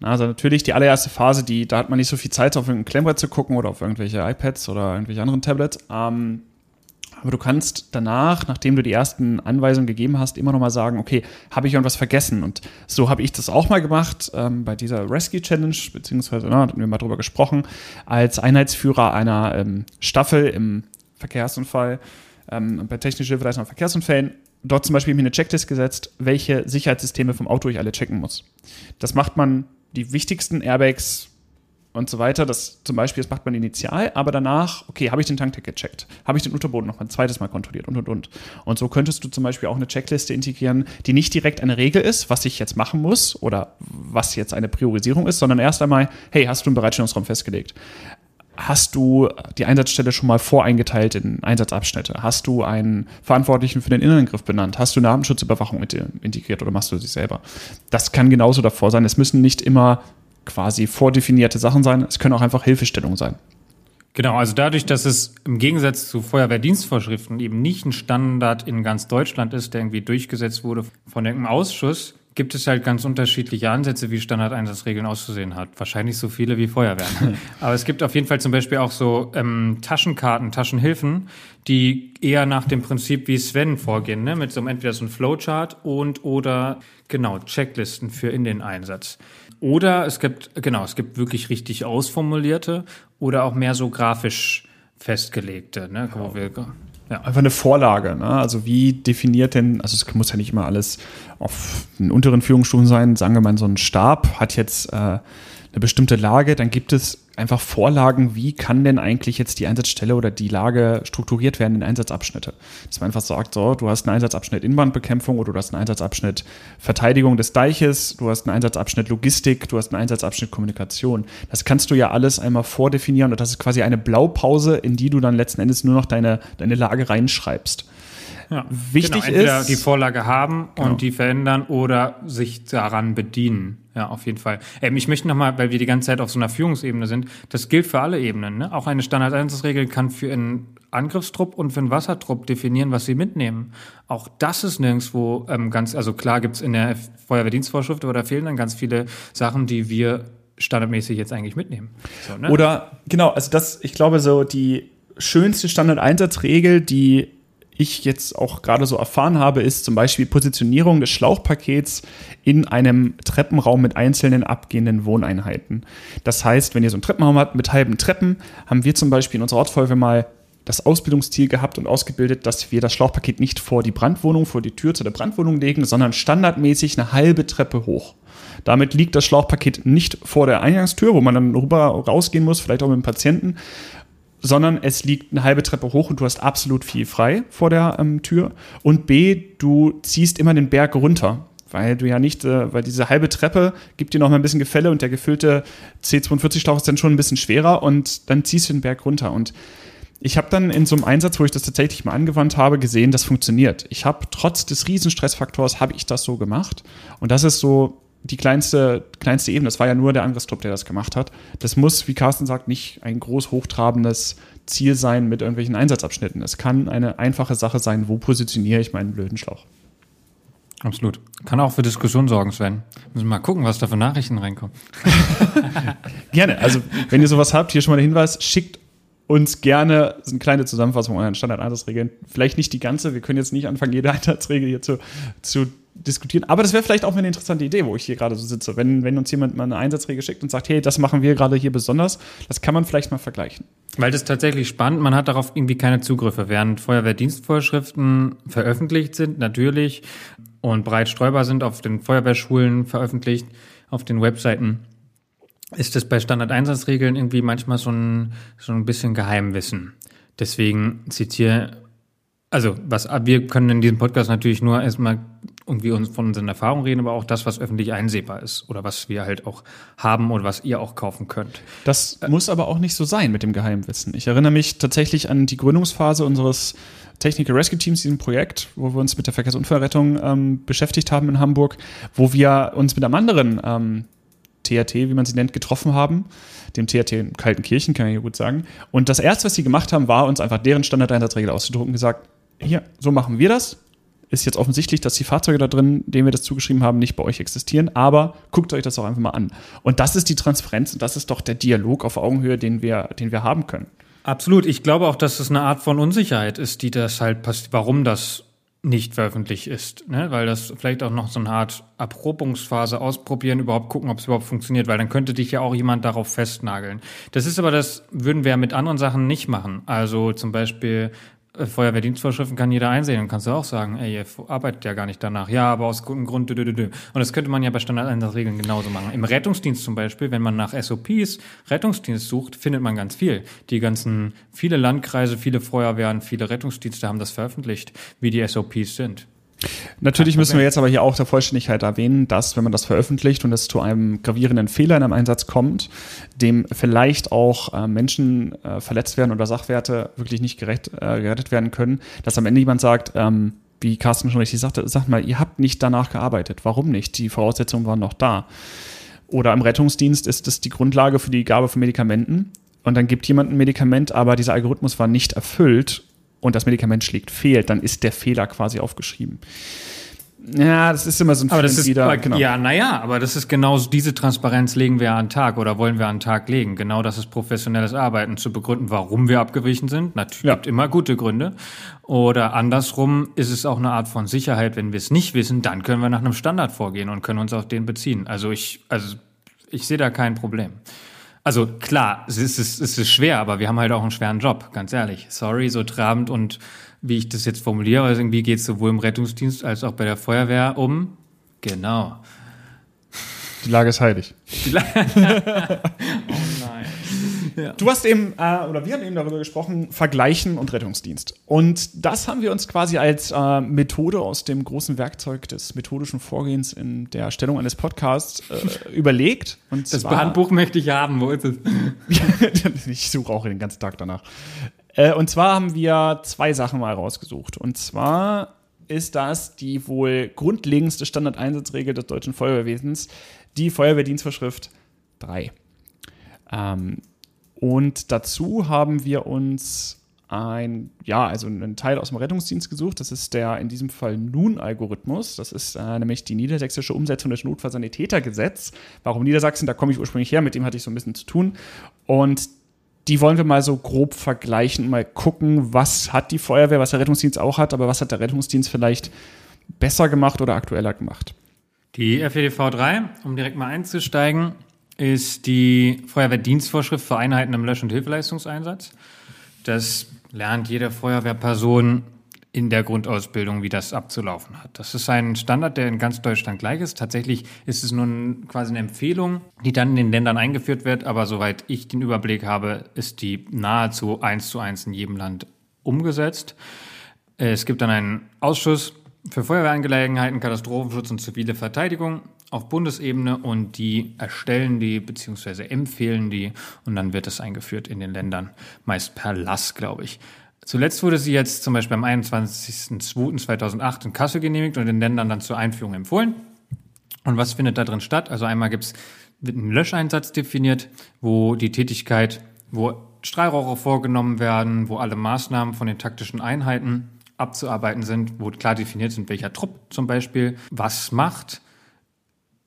Also natürlich die allererste Phase, die, da hat man nicht so viel Zeit, auf irgendein Klemmbrett zu gucken oder auf irgendwelche iPads oder irgendwelche anderen Tablets. Ähm, aber du kannst danach, nachdem du die ersten Anweisungen gegeben hast, immer noch mal sagen, okay, habe ich irgendwas vergessen? Und so habe ich das auch mal gemacht ähm, bei dieser Rescue Challenge, beziehungsweise, na, hatten wir mal drüber gesprochen, als Einheitsführer einer ähm, Staffel im Verkehrsunfall, ähm, bei technischer Hilfe Verkehrsunfällen, dort zum Beispiel mir eine Checklist gesetzt, welche Sicherheitssysteme vom Auto ich alle checken muss. Das macht man die wichtigsten Airbags und so weiter. Das zum Beispiel, das macht man initial, aber danach, okay, habe ich den Tanktech gecheckt? Habe ich den Unterboden noch ein zweites Mal kontrolliert und und und. Und so könntest du zum Beispiel auch eine Checkliste integrieren, die nicht direkt eine Regel ist, was ich jetzt machen muss oder was jetzt eine Priorisierung ist, sondern erst einmal, hey, hast du einen Bereitstellungsraum festgelegt? Hast du die Einsatzstelle schon mal voreingeteilt in Einsatzabschnitte? Hast du einen Verantwortlichen für den Innenangriff benannt? Hast du eine Atemschutzüberwachung integriert oder machst du sie selber? Das kann genauso davor sein. Es müssen nicht immer quasi vordefinierte Sachen sein. Es können auch einfach Hilfestellungen sein. Genau, also dadurch, dass es im Gegensatz zu Feuerwehrdienstvorschriften eben nicht ein Standard in ganz Deutschland ist, der irgendwie durchgesetzt wurde von irgendeinem Ausschuss, gibt es halt ganz unterschiedliche Ansätze, wie Standardeinsatzregeln auszusehen hat. Wahrscheinlich so viele wie Feuerwehren. Aber es gibt auf jeden Fall zum Beispiel auch so ähm, Taschenkarten, Taschenhilfen, die eher nach dem Prinzip wie Sven vorgehen, ne? mit so einem entweder so einem Flowchart und oder genau Checklisten für in den Einsatz. Oder es gibt, genau, es gibt wirklich richtig ausformulierte oder auch mehr so grafisch festgelegte, ne, wo wir ja. Einfach eine Vorlage. Ne? Also wie definiert denn, also es muss ja nicht immer alles auf den unteren Führungsstufen sein, sagen wir mal, so ein Stab hat jetzt äh, eine bestimmte Lage, dann gibt es einfach Vorlagen, wie kann denn eigentlich jetzt die Einsatzstelle oder die Lage strukturiert werden in Einsatzabschnitte. Dass man einfach sagt, so, du hast einen Einsatzabschnitt Inwandbekämpfung oder du hast einen Einsatzabschnitt Verteidigung des Deiches, du hast einen Einsatzabschnitt Logistik, du hast einen Einsatzabschnitt Kommunikation. Das kannst du ja alles einmal vordefinieren und das ist quasi eine Blaupause, in die du dann letzten Endes nur noch deine, deine Lage reinschreibst. Ja, Wichtig genau, entweder ist die Vorlage haben genau. und die verändern oder sich daran bedienen. Ja, auf jeden Fall. Ähm, ich möchte nochmal, weil wir die ganze Zeit auf so einer Führungsebene sind, das gilt für alle Ebenen. Ne? Auch eine Standardeinsatzregel kann für einen Angriffstrupp und für einen Wassertrupp definieren, was sie mitnehmen. Auch das ist nirgendwo ähm, ganz, also klar gibt's in der Feuerwehrdienstvorschrift, aber da fehlen dann ganz viele Sachen, die wir standardmäßig jetzt eigentlich mitnehmen. So, ne? Oder genau, also das, ich glaube, so die schönste Standardeinsatzregel, die ich jetzt auch gerade so erfahren habe, ist zum Beispiel Positionierung des Schlauchpakets in einem Treppenraum mit einzelnen abgehenden Wohneinheiten. Das heißt, wenn ihr so einen Treppenraum habt mit halben Treppen, haben wir zum Beispiel in unserer Ortsfeuerwehr mal das Ausbildungsziel gehabt und ausgebildet, dass wir das Schlauchpaket nicht vor die Brandwohnung, vor die Tür zu der Brandwohnung legen, sondern standardmäßig eine halbe Treppe hoch. Damit liegt das Schlauchpaket nicht vor der Eingangstür, wo man dann rüber rausgehen muss, vielleicht auch mit dem Patienten, sondern es liegt eine halbe Treppe hoch und du hast absolut viel frei vor der ähm, Tür. Und B, du ziehst immer den Berg runter, weil du ja nicht, äh, weil diese halbe Treppe gibt dir noch mal ein bisschen Gefälle und der gefüllte C42-Schlauch ist dann schon ein bisschen schwerer und dann ziehst du den Berg runter. Und ich habe dann in so einem Einsatz, wo ich das tatsächlich mal angewandt habe, gesehen, das funktioniert. Ich habe trotz des Riesenstressfaktors habe ich das so gemacht und das ist so die kleinste, kleinste Ebene. Das war ja nur der Angriffstrupp, der das gemacht hat. Das muss, wie Carsten sagt, nicht ein groß hochtrabendes Ziel sein mit irgendwelchen Einsatzabschnitten. Es kann eine einfache Sache sein, wo positioniere ich meinen blöden Schlauch. Absolut. Kann auch für Diskussion sorgen, Sven. Müssen wir mal gucken, was da für Nachrichten reinkommen. gerne. Also, wenn ihr sowas habt, hier schon mal der Hinweis, schickt uns gerne eine kleine Zusammenfassung euren Standard-Einsatzregeln. Vielleicht nicht die ganze, wir können jetzt nicht anfangen, jede Einsatzregel hier zu, zu diskutieren. Aber das wäre vielleicht auch eine interessante Idee, wo ich hier gerade so sitze. Wenn, wenn uns jemand mal eine Einsatzregel schickt und sagt, hey, das machen wir gerade hier besonders, das kann man vielleicht mal vergleichen. Weil das ist tatsächlich spannend, man hat darauf irgendwie keine Zugriffe. Während Feuerwehrdienstvorschriften veröffentlicht sind, natürlich, und breit streubar sind, auf den Feuerwehrschulen veröffentlicht, auf den Webseiten, ist es bei Standardeinsatzregeln irgendwie manchmal so ein, so ein bisschen Geheimwissen. Deswegen zitiere, also was wir können in diesem Podcast natürlich nur erstmal irgendwie uns von unseren Erfahrungen reden, aber auch das, was öffentlich einsehbar ist oder was wir halt auch haben oder was ihr auch kaufen könnt. Das muss aber auch nicht so sein mit dem Geheimwissen. Ich erinnere mich tatsächlich an die Gründungsphase unseres Technical Rescue Teams, diesem Projekt, wo wir uns mit der Verkehrsunfallrettung ähm, beschäftigt haben in Hamburg, wo wir uns mit einem anderen ähm, THT, wie man sie nennt, getroffen haben, dem THT in Kaltenkirchen, kann ich gut sagen. Und das erste, was sie gemacht haben, war uns einfach deren Standardeinsatzregel auszudrucken und gesagt, hier, so machen wir das. Ist jetzt offensichtlich, dass die Fahrzeuge da drin, denen wir das zugeschrieben haben, nicht bei euch existieren, aber guckt euch das auch einfach mal an. Und das ist die Transparenz und das ist doch der Dialog auf Augenhöhe, den wir, den wir haben können. Absolut. Ich glaube auch, dass es eine Art von Unsicherheit ist, die das halt passiert, warum das nicht veröffentlicht ist, ne? weil das vielleicht auch noch so eine Art Erprobungsphase ausprobieren, überhaupt gucken, ob es überhaupt funktioniert, weil dann könnte dich ja auch jemand darauf festnageln. Das ist aber das, würden wir mit anderen Sachen nicht machen. Also zum Beispiel Feuerwehrdienstvorschriften kann jeder einsehen. Dann kannst du auch sagen, ey, ihr arbeitet ja gar nicht danach. Ja, aber aus gutem Grund. Dü, dü, dü. Und das könnte man ja bei Standardeinsatzregeln genauso machen. Im Rettungsdienst zum Beispiel, wenn man nach SOPs Rettungsdienst sucht, findet man ganz viel. Die ganzen, viele Landkreise, viele Feuerwehren, viele Rettungsdienste haben das veröffentlicht, wie die SOPs sind. Natürlich müssen wir jetzt aber hier auch der Vollständigkeit erwähnen, dass, wenn man das veröffentlicht und es zu einem gravierenden Fehler in einem Einsatz kommt, dem vielleicht auch äh, Menschen äh, verletzt werden oder Sachwerte wirklich nicht gerecht, äh, gerettet werden können, dass am Ende jemand sagt, ähm, wie Carsten schon richtig sagte, sagt mal, ihr habt nicht danach gearbeitet. Warum nicht? Die Voraussetzungen waren noch da. Oder im Rettungsdienst ist es die Grundlage für die Gabe von Medikamenten. Und dann gibt jemand ein Medikament, aber dieser Algorithmus war nicht erfüllt und das Medikament schlägt fehlt, dann ist der Fehler quasi aufgeschrieben. Ja, das ist immer so ein aber das ist, wieder, genau. Ja, naja, aber das ist genau diese Transparenz legen wir an den Tag oder wollen wir an den Tag legen. Genau das ist professionelles Arbeiten, zu begründen, warum wir abgewichen sind. Natürlich ja. gibt immer gute Gründe. Oder andersrum ist es auch eine Art von Sicherheit, wenn wir es nicht wissen, dann können wir nach einem Standard vorgehen und können uns auf den beziehen. Also ich, also ich sehe da kein Problem. Also klar, es ist, es ist schwer, aber wir haben halt auch einen schweren Job, ganz ehrlich. Sorry, so trabend und wie ich das jetzt formuliere, also irgendwie geht es sowohl im Rettungsdienst als auch bei der Feuerwehr um. Genau. Die Lage ist heilig. La. Ja. Du hast eben, äh, oder wir haben eben darüber gesprochen, Vergleichen und Rettungsdienst. Und das haben wir uns quasi als äh, Methode aus dem großen Werkzeug des methodischen Vorgehens in der Erstellung eines Podcasts äh, überlegt. Und das Handbuch möchte ich haben, wo ist es? ich suche auch den ganzen Tag danach. Äh, und zwar haben wir zwei Sachen mal rausgesucht. Und zwar ist das die wohl grundlegendste Standardeinsatzregel des deutschen Feuerwehrwesens, die Feuerwehrdienstvorschrift 3. Ähm, und dazu haben wir uns ein, ja, also einen Teil aus dem Rettungsdienst gesucht. Das ist der in diesem Fall NUN-Algorithmus. Das ist äh, nämlich die niedersächsische Umsetzung des Notfallsanitätergesetz. Warum Niedersachsen? Da komme ich ursprünglich her, mit dem hatte ich so ein bisschen zu tun. Und die wollen wir mal so grob vergleichen, mal gucken, was hat die Feuerwehr, was der Rettungsdienst auch hat, aber was hat der Rettungsdienst vielleicht besser gemacht oder aktueller gemacht. Die FEDV 3, um direkt mal einzusteigen, ist die Feuerwehrdienstvorschrift für Einheiten im Lösch- und Hilfeleistungseinsatz. Das lernt jede Feuerwehrperson in der Grundausbildung, wie das abzulaufen hat. Das ist ein Standard, der in ganz Deutschland gleich ist. Tatsächlich ist es nun quasi eine Empfehlung, die dann in den Ländern eingeführt wird, aber soweit ich den Überblick habe, ist die nahezu eins zu eins in jedem Land umgesetzt. Es gibt dann einen Ausschuss für Feuerwehrangelegenheiten, Katastrophenschutz und zivile Verteidigung auf Bundesebene und die erstellen die beziehungsweise empfehlen die und dann wird es eingeführt in den Ländern, meist per Lass, glaube ich. Zuletzt wurde sie jetzt zum Beispiel am 21.02.2008 in Kassel genehmigt und den Ländern dann zur Einführung empfohlen. Und was findet da drin statt? Also einmal gibt's wird ein Löscheinsatz definiert, wo die Tätigkeit, wo Strahlrohre vorgenommen werden, wo alle Maßnahmen von den taktischen Einheiten abzuarbeiten sind, wo klar definiert sind, welcher Trupp zum Beispiel was macht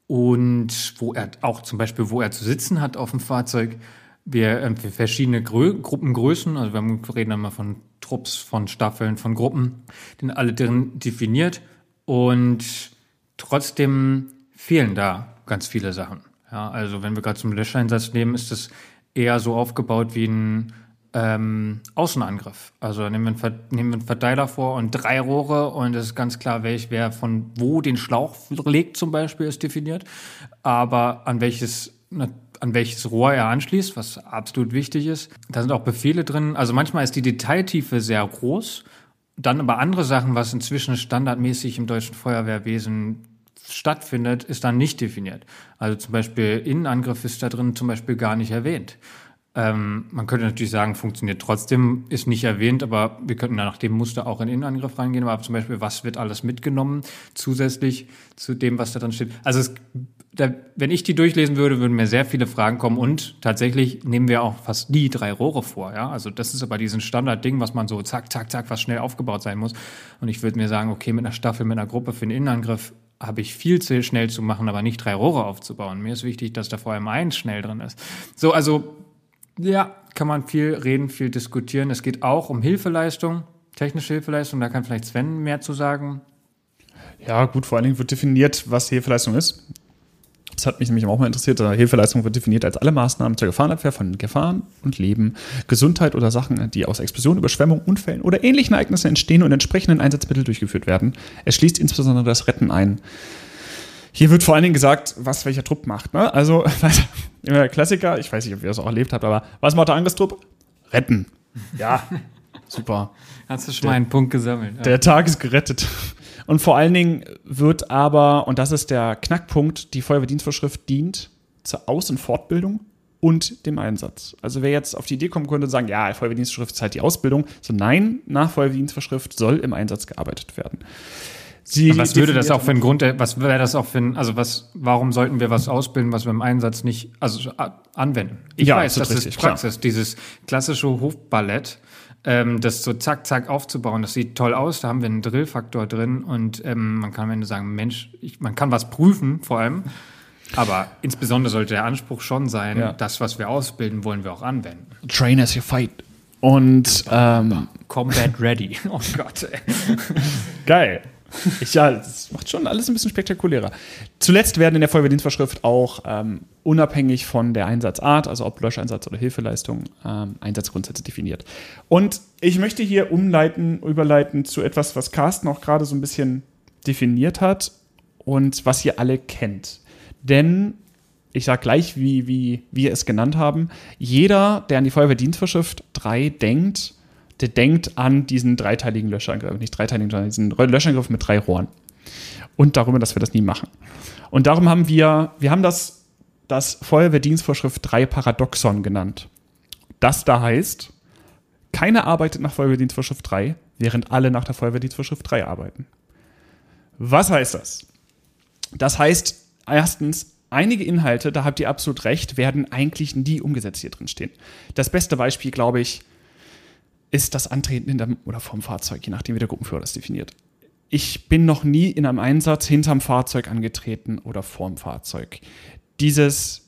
und wo er auch zum Beispiel, wo er zu sitzen hat auf dem Fahrzeug. Wir äh, verschiedene Grö Gruppengrößen, also wir reden immer von Trupps, von Staffeln, von Gruppen, den alle drin definiert und trotzdem fehlen da ganz viele Sachen. Ja, also wenn wir gerade zum Löscheinsatz nehmen, ist es eher so aufgebaut wie ein ähm, Außenangriff. Also nehmen wir, einen nehmen wir einen Verteiler vor und drei Rohre und es ist ganz klar, welch, wer von wo den Schlauch legt zum Beispiel, ist definiert. Aber an welches, an welches Rohr er anschließt, was absolut wichtig ist. Da sind auch Befehle drin. Also manchmal ist die Detailtiefe sehr groß. Dann aber andere Sachen, was inzwischen standardmäßig im deutschen Feuerwehrwesen stattfindet, ist dann nicht definiert. Also zum Beispiel Innenangriff ist da drin zum Beispiel gar nicht erwähnt. Ähm, man könnte natürlich sagen, funktioniert trotzdem, ist nicht erwähnt, aber wir könnten nach dem Muster auch in Innenangriff reingehen. Aber zum Beispiel, was wird alles mitgenommen zusätzlich zu dem, was da drin steht? Also es, da, wenn ich die durchlesen würde, würden mir sehr viele Fragen kommen und tatsächlich nehmen wir auch fast nie drei Rohre vor. Ja, also das ist aber diesen Standardding, was man so zack, zack, zack, was schnell aufgebaut sein muss. Und ich würde mir sagen, okay, mit einer Staffel, mit einer Gruppe für den Innenangriff habe ich viel zu schnell zu machen, aber nicht drei Rohre aufzubauen. Mir ist wichtig, dass da vor allem eins schnell drin ist. So, also ja, kann man viel reden, viel diskutieren. Es geht auch um Hilfeleistung, technische Hilfeleistung. Da kann vielleicht Sven mehr zu sagen. Ja, gut, vor allen Dingen wird definiert, was Hilfeleistung ist. Das hat mich nämlich auch mal interessiert. Hilfeleistung wird definiert als alle Maßnahmen zur Gefahrenabwehr von Gefahren und Leben, Gesundheit oder Sachen, die aus Explosionen, Überschwemmungen, Unfällen oder ähnlichen Ereignissen entstehen und entsprechenden Einsatzmittel durchgeführt werden. Es schließt insbesondere das Retten ein. Hier wird vor allen Dingen gesagt, was welcher Trupp macht. Ne? Also, immer der Klassiker, ich weiß nicht, ob ihr das auch erlebt habt, aber was macht der Angriffstrupp? Retten. Ja, super. Hast du schon der, mal einen Punkt gesammelt? Ja. Der Tag ist gerettet. Und vor allen Dingen wird aber, und das ist der Knackpunkt, die Feuerwehrdienstvorschrift dient zur Aus- und Fortbildung und dem Einsatz. Also wer jetzt auf die Idee kommen könnte und sagen, ja, Feuerwehrdienstvorschrift ist halt die Ausbildung, so nein, nach Feuerwehrdienstvorschrift soll im Einsatz gearbeitet werden. Sie was würde das auch für ein Grund, was wäre das auch für ein, also was, warum sollten wir was ausbilden, was wir im Einsatz nicht, also anwenden? Ich ja, weiß, das richtig, ist Praxis, klar. dieses klassische Hofballett, ähm, das so zack, zack aufzubauen, das sieht toll aus, da haben wir einen Drillfaktor drin und ähm, man kann am Ende sagen, Mensch, ich, man kann was prüfen vor allem, aber insbesondere sollte der Anspruch schon sein, ja. das, was wir ausbilden, wollen wir auch anwenden. Train as you fight. Und ähm, Combat ready. Oh Gott. Ey. Geil. Ja, das macht schon alles ein bisschen spektakulärer. Zuletzt werden in der Feuerwehrdienstvorschrift auch ähm, unabhängig von der Einsatzart, also ob Löscheinsatz oder Hilfeleistung, ähm, Einsatzgrundsätze definiert. Und ich möchte hier umleiten, überleiten zu etwas, was Carsten auch gerade so ein bisschen definiert hat und was ihr alle kennt. Denn ich sage gleich, wie, wie wir es genannt haben, jeder, der an die Feuerwehrdienstvorschrift 3 denkt, der denkt an diesen dreiteiligen Löschangriff, nicht dreiteiligen, sondern diesen Löschangriff mit drei Rohren. Und darüber, dass wir das nie machen. Und darum haben wir, wir haben das, das Feuerwehrdienstvorschrift 3 Paradoxon genannt. Das da heißt, keiner arbeitet nach Feuerwehrdienstvorschrift 3, während alle nach der Feuerwehrdienstvorschrift 3 arbeiten. Was heißt das? Das heißt, erstens, einige Inhalte, da habt ihr absolut recht, werden eigentlich nie umgesetzt hier drin stehen. Das beste Beispiel, glaube ich, ist das Antreten hinterm oder vorm Fahrzeug, je nachdem, wie der Gruppenführer das definiert. Ich bin noch nie in einem Einsatz hinterm Fahrzeug angetreten oder vorm Fahrzeug. Dieses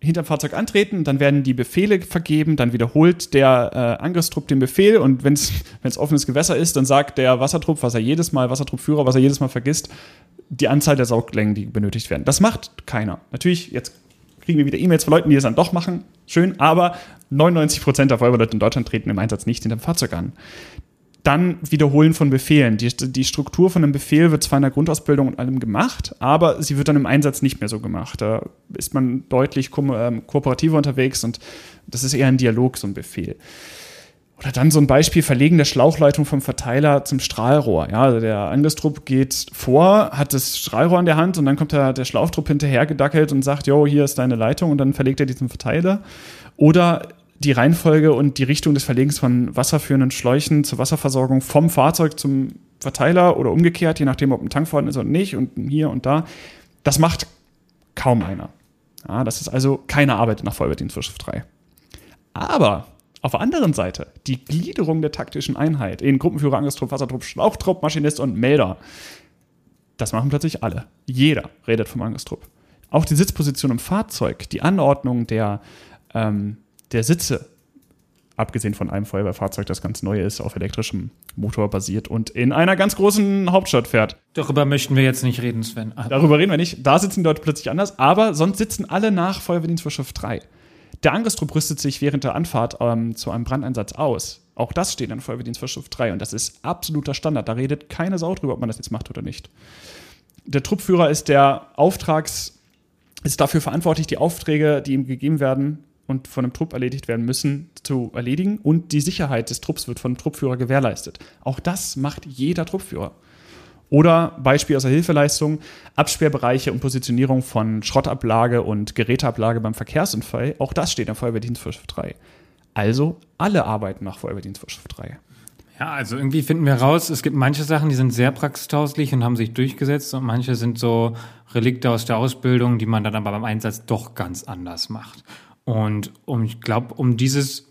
hinterm Fahrzeug antreten, dann werden die Befehle vergeben, dann wiederholt der äh, Angriffstrupp den Befehl und wenn es offenes Gewässer ist, dann sagt der Wassertrupp, was er jedes Mal, Wassertruppführer, was er jedes Mal vergisst, die Anzahl der Sauglängen, die benötigt werden. Das macht keiner. Natürlich, jetzt kriegen wir wieder E-Mails von Leuten, die es dann doch machen. Schön, aber 99 Prozent der Feuerwehrleute in Deutschland treten im Einsatz nicht hinterm Fahrzeug an. Dann Wiederholen von Befehlen. Die, die Struktur von einem Befehl wird zwar in der Grundausbildung und allem gemacht, aber sie wird dann im Einsatz nicht mehr so gemacht. Da ist man deutlich ko ähm, kooperativer unterwegs und das ist eher ein Dialog, so ein Befehl. Oder dann so ein Beispiel, Verlegen der Schlauchleitung vom Verteiler zum Strahlrohr. Ja, also der Angriffstrupp geht vor, hat das Strahlrohr in der Hand und dann kommt der, der Schlauchtrupp hinterher gedackelt und sagt, jo, hier ist deine Leitung und dann verlegt er diesen Verteiler. Oder die Reihenfolge und die Richtung des Verlegens von wasserführenden Schläuchen zur Wasserversorgung vom Fahrzeug zum Verteiler oder umgekehrt, je nachdem, ob ein Tank vorhanden ist oder nicht und hier und da. Das macht kaum einer. Ja, das ist also keine Arbeit nach Feuerwehrdienstvorschrift 3. Aber auf der anderen Seite, die Gliederung der taktischen Einheit in Gruppenführer, Angriffstrupp, Wassertrupp, Schlauchtrupp, Maschinist und Melder, das machen plötzlich alle. Jeder redet vom Angriffstrupp. Auch die Sitzposition im Fahrzeug, die Anordnung der, ähm, der Sitze, abgesehen von einem Feuerwehrfahrzeug, das ganz neu ist, auf elektrischem Motor basiert und in einer ganz großen Hauptstadt fährt. Darüber möchten wir jetzt nicht reden, Sven. Darüber reden wir nicht. Da sitzen die Leute plötzlich anders, aber sonst sitzen alle nach Feuerwehrdienstvorschrift 3. Der Angriffstrupp rüstet sich während der Anfahrt ähm, zu einem Brandeinsatz aus. Auch das steht in Feuerwehrdienstvorschrift 3 und das ist absoluter Standard. Da redet keine Sau drüber, ob man das jetzt macht oder nicht. Der Truppführer ist der Auftrags, ist dafür verantwortlich, die Aufträge, die ihm gegeben werden und von einem Trupp erledigt werden müssen, zu erledigen und die Sicherheit des Trupps wird vom Truppführer gewährleistet. Auch das macht jeder Truppführer. Oder Beispiel aus der Hilfeleistung, Absperrbereiche und Positionierung von Schrottablage und Geräteablage beim Verkehrsunfall. Auch das steht in Feuerwehrdienstvorschrift 3. Also alle arbeiten nach Feuerwehrdienstvorschrift 3. Ja, also irgendwie finden wir raus, es gibt manche Sachen, die sind sehr praxistauslich und haben sich durchgesetzt und manche sind so Relikte aus der Ausbildung, die man dann aber beim Einsatz doch ganz anders macht. Und um, ich glaube, um dieses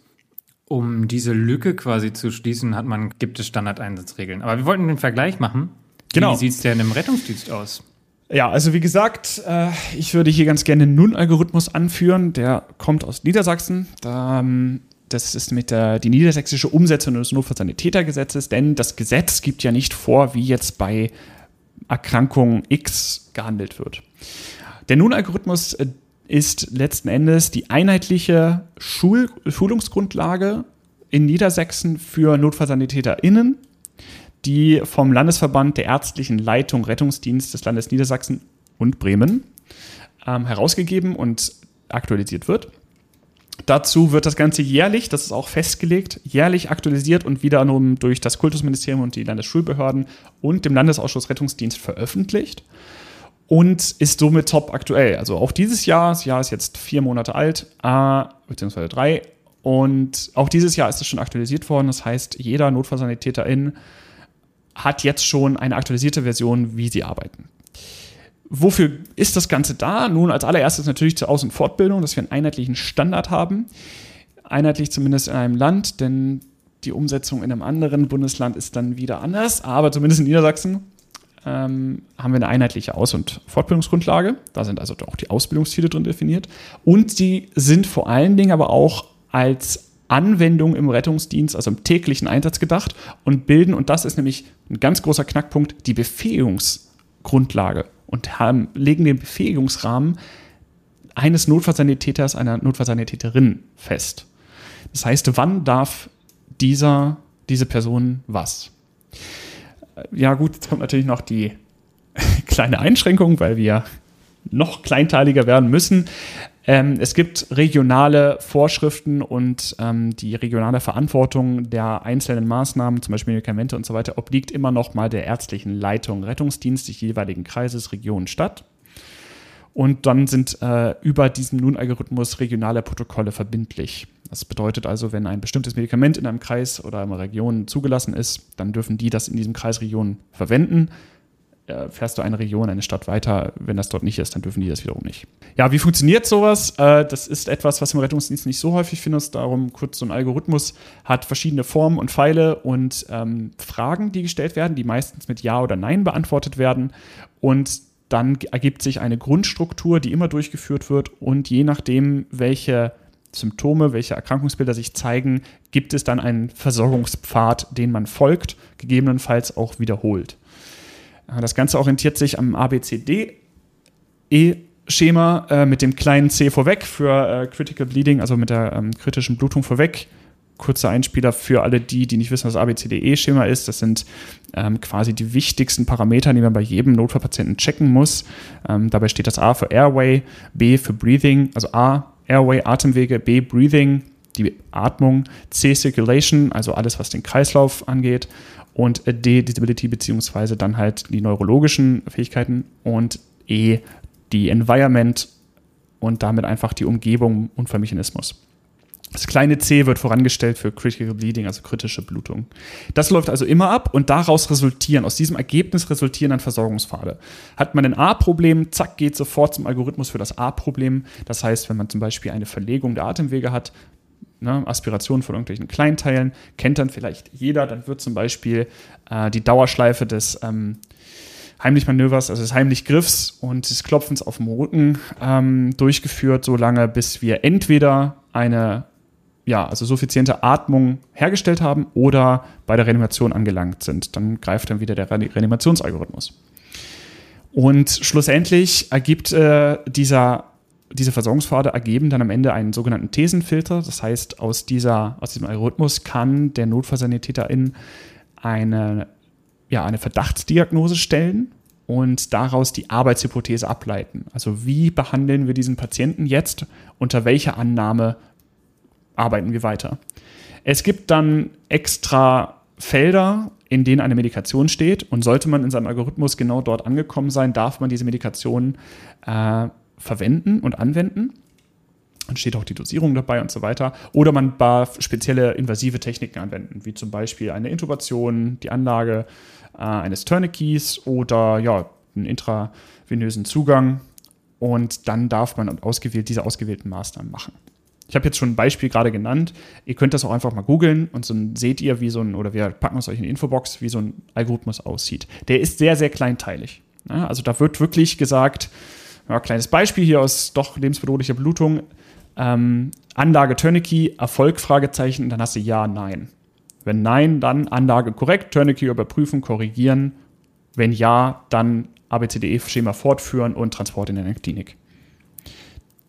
um diese Lücke quasi zu schließen, hat man, gibt es Standardeinsatzregeln. Aber wir wollten den Vergleich machen. Genau. Wie sieht es denn im Rettungsdienst aus? Ja, also wie gesagt, äh, ich würde hier ganz gerne den Nun-Algorithmus anführen. Der kommt aus Niedersachsen. Ähm, das ist mit der die niedersächsische Umsetzung des Notfallsanitätergesetzes, denn das Gesetz gibt ja nicht vor, wie jetzt bei Erkrankung X gehandelt wird. Der Nun-Algorithmus äh, ist letzten Endes die einheitliche Schul Schulungsgrundlage in Niedersachsen für NotfallsanitäterInnen die vom Landesverband der ärztlichen Leitung Rettungsdienst des Landes Niedersachsen und Bremen ähm, herausgegeben und aktualisiert wird. Dazu wird das Ganze jährlich, das ist auch festgelegt, jährlich aktualisiert und wiederum durch das Kultusministerium und die Landesschulbehörden und dem Landesausschuss Rettungsdienst veröffentlicht und ist somit top aktuell. Also auch dieses Jahr, das Jahr ist jetzt vier Monate alt, äh, beziehungsweise drei, und auch dieses Jahr ist es schon aktualisiert worden. Das heißt, jeder Notfallsanitäterin hat jetzt schon eine aktualisierte Version, wie sie arbeiten. Wofür ist das Ganze da? Nun, als allererstes natürlich zur Aus- und Fortbildung, dass wir einen einheitlichen Standard haben. Einheitlich zumindest in einem Land, denn die Umsetzung in einem anderen Bundesland ist dann wieder anders. Aber zumindest in Niedersachsen ähm, haben wir eine einheitliche Aus- und Fortbildungsgrundlage. Da sind also auch die Ausbildungsziele drin definiert. Und die sind vor allen Dingen aber auch als Anwendung im Rettungsdienst, also im täglichen Einsatz gedacht und bilden, und das ist nämlich ein ganz großer Knackpunkt, die Befähigungsgrundlage und haben, legen den Befähigungsrahmen eines Notfallsanitäters, einer Notfallsanitäterin fest. Das heißt, wann darf dieser, diese Person was? Ja gut, jetzt kommt natürlich noch die kleine Einschränkung, weil wir noch kleinteiliger werden müssen. Ähm, es gibt regionale Vorschriften und ähm, die regionale Verantwortung der einzelnen Maßnahmen, zum Beispiel Medikamente und so weiter, obliegt immer noch mal der ärztlichen Leitung Rettungsdienst des jeweiligen Kreises, Region, Stadt. Und dann sind äh, über diesen Nun-Algorithmus regionale Protokolle verbindlich. Das bedeutet also, wenn ein bestimmtes Medikament in einem Kreis oder einer Region zugelassen ist, dann dürfen die das in diesem Kreisregion verwenden fährst du eine Region, eine Stadt weiter. Wenn das dort nicht ist, dann dürfen die das wiederum nicht. Ja, wie funktioniert sowas? Äh, das ist etwas, was im Rettungsdienst nicht so häufig findest. Darum kurz so ein Algorithmus hat verschiedene Formen und Pfeile und ähm, Fragen, die gestellt werden, die meistens mit Ja oder Nein beantwortet werden. Und dann ergibt sich eine Grundstruktur, die immer durchgeführt wird. Und je nachdem, welche Symptome, welche Erkrankungsbilder sich zeigen, gibt es dann einen Versorgungspfad, den man folgt, gegebenenfalls auch wiederholt. Das Ganze orientiert sich am ABCD-E-Schema äh, mit dem kleinen C vorweg für äh, Critical Bleeding, also mit der ähm, kritischen Blutung vorweg. Kurzer Einspieler für alle die, die nicht wissen, was ABCDE-Schema ist. Das sind ähm, quasi die wichtigsten Parameter, die man bei jedem Notfallpatienten checken muss. Ähm, dabei steht das A für Airway, B für Breathing, also A, Airway, Atemwege, B, Breathing, die Atmung, C, Circulation, also alles, was den Kreislauf angeht und D, Disability beziehungsweise dann halt die neurologischen Fähigkeiten und E, die Environment und damit einfach die Umgebung und Mechanismus. Das kleine c wird vorangestellt für Critical Bleeding, also kritische Blutung. Das läuft also immer ab und daraus resultieren, aus diesem Ergebnis resultieren dann Versorgungspfade. Hat man ein A-Problem, zack, geht sofort zum Algorithmus für das A-Problem. Das heißt, wenn man zum Beispiel eine Verlegung der Atemwege hat, ne, Aspiration von irgendwelchen Kleinteilen, kennt dann vielleicht jeder, dann wird zum Beispiel äh, die Dauerschleife des ähm, Heimlich-Manövers, also des Heimlich-Griffs und des Klopfens auf dem Rücken ähm, durchgeführt, so lange, bis wir entweder eine ja, also suffiziente Atmung hergestellt haben oder bei der Reanimation angelangt sind. Dann greift dann wieder der Reanimationsalgorithmus. Und schlussendlich ergibt äh, dieser, diese Versorgungspfade ergeben dann am Ende einen sogenannten Thesenfilter. Das heißt, aus, dieser, aus diesem Algorithmus kann der Notfallsanitäterin eine, ja, eine Verdachtsdiagnose stellen und daraus die Arbeitshypothese ableiten. Also wie behandeln wir diesen Patienten jetzt, unter welcher Annahme arbeiten wir weiter. Es gibt dann extra Felder, in denen eine Medikation steht und sollte man in seinem Algorithmus genau dort angekommen sein, darf man diese Medikation äh, verwenden und anwenden. Dann steht auch die Dosierung dabei und so weiter. Oder man darf spezielle invasive Techniken anwenden, wie zum Beispiel eine Intubation, die Anlage äh, eines Tourniquets oder ja, einen intravenösen Zugang. Und dann darf man ausgewählt, diese ausgewählten Maßnahmen machen. Ich habe jetzt schon ein Beispiel gerade genannt. Ihr könnt das auch einfach mal googeln und so seht ihr, wie so ein, oder wir packen es euch in die Infobox, wie so ein Algorithmus aussieht. Der ist sehr, sehr kleinteilig. Also da wird wirklich gesagt, ja, kleines Beispiel hier aus doch lebensbedrohlicher Blutung, ähm, Anlage Tourniquet, Erfolg, Fragezeichen, dann hast du Ja, Nein. Wenn Nein, dann Anlage korrekt, Tourniquet überprüfen, korrigieren. Wenn Ja, dann ABCDE-Schema fortführen und Transport in eine Klinik.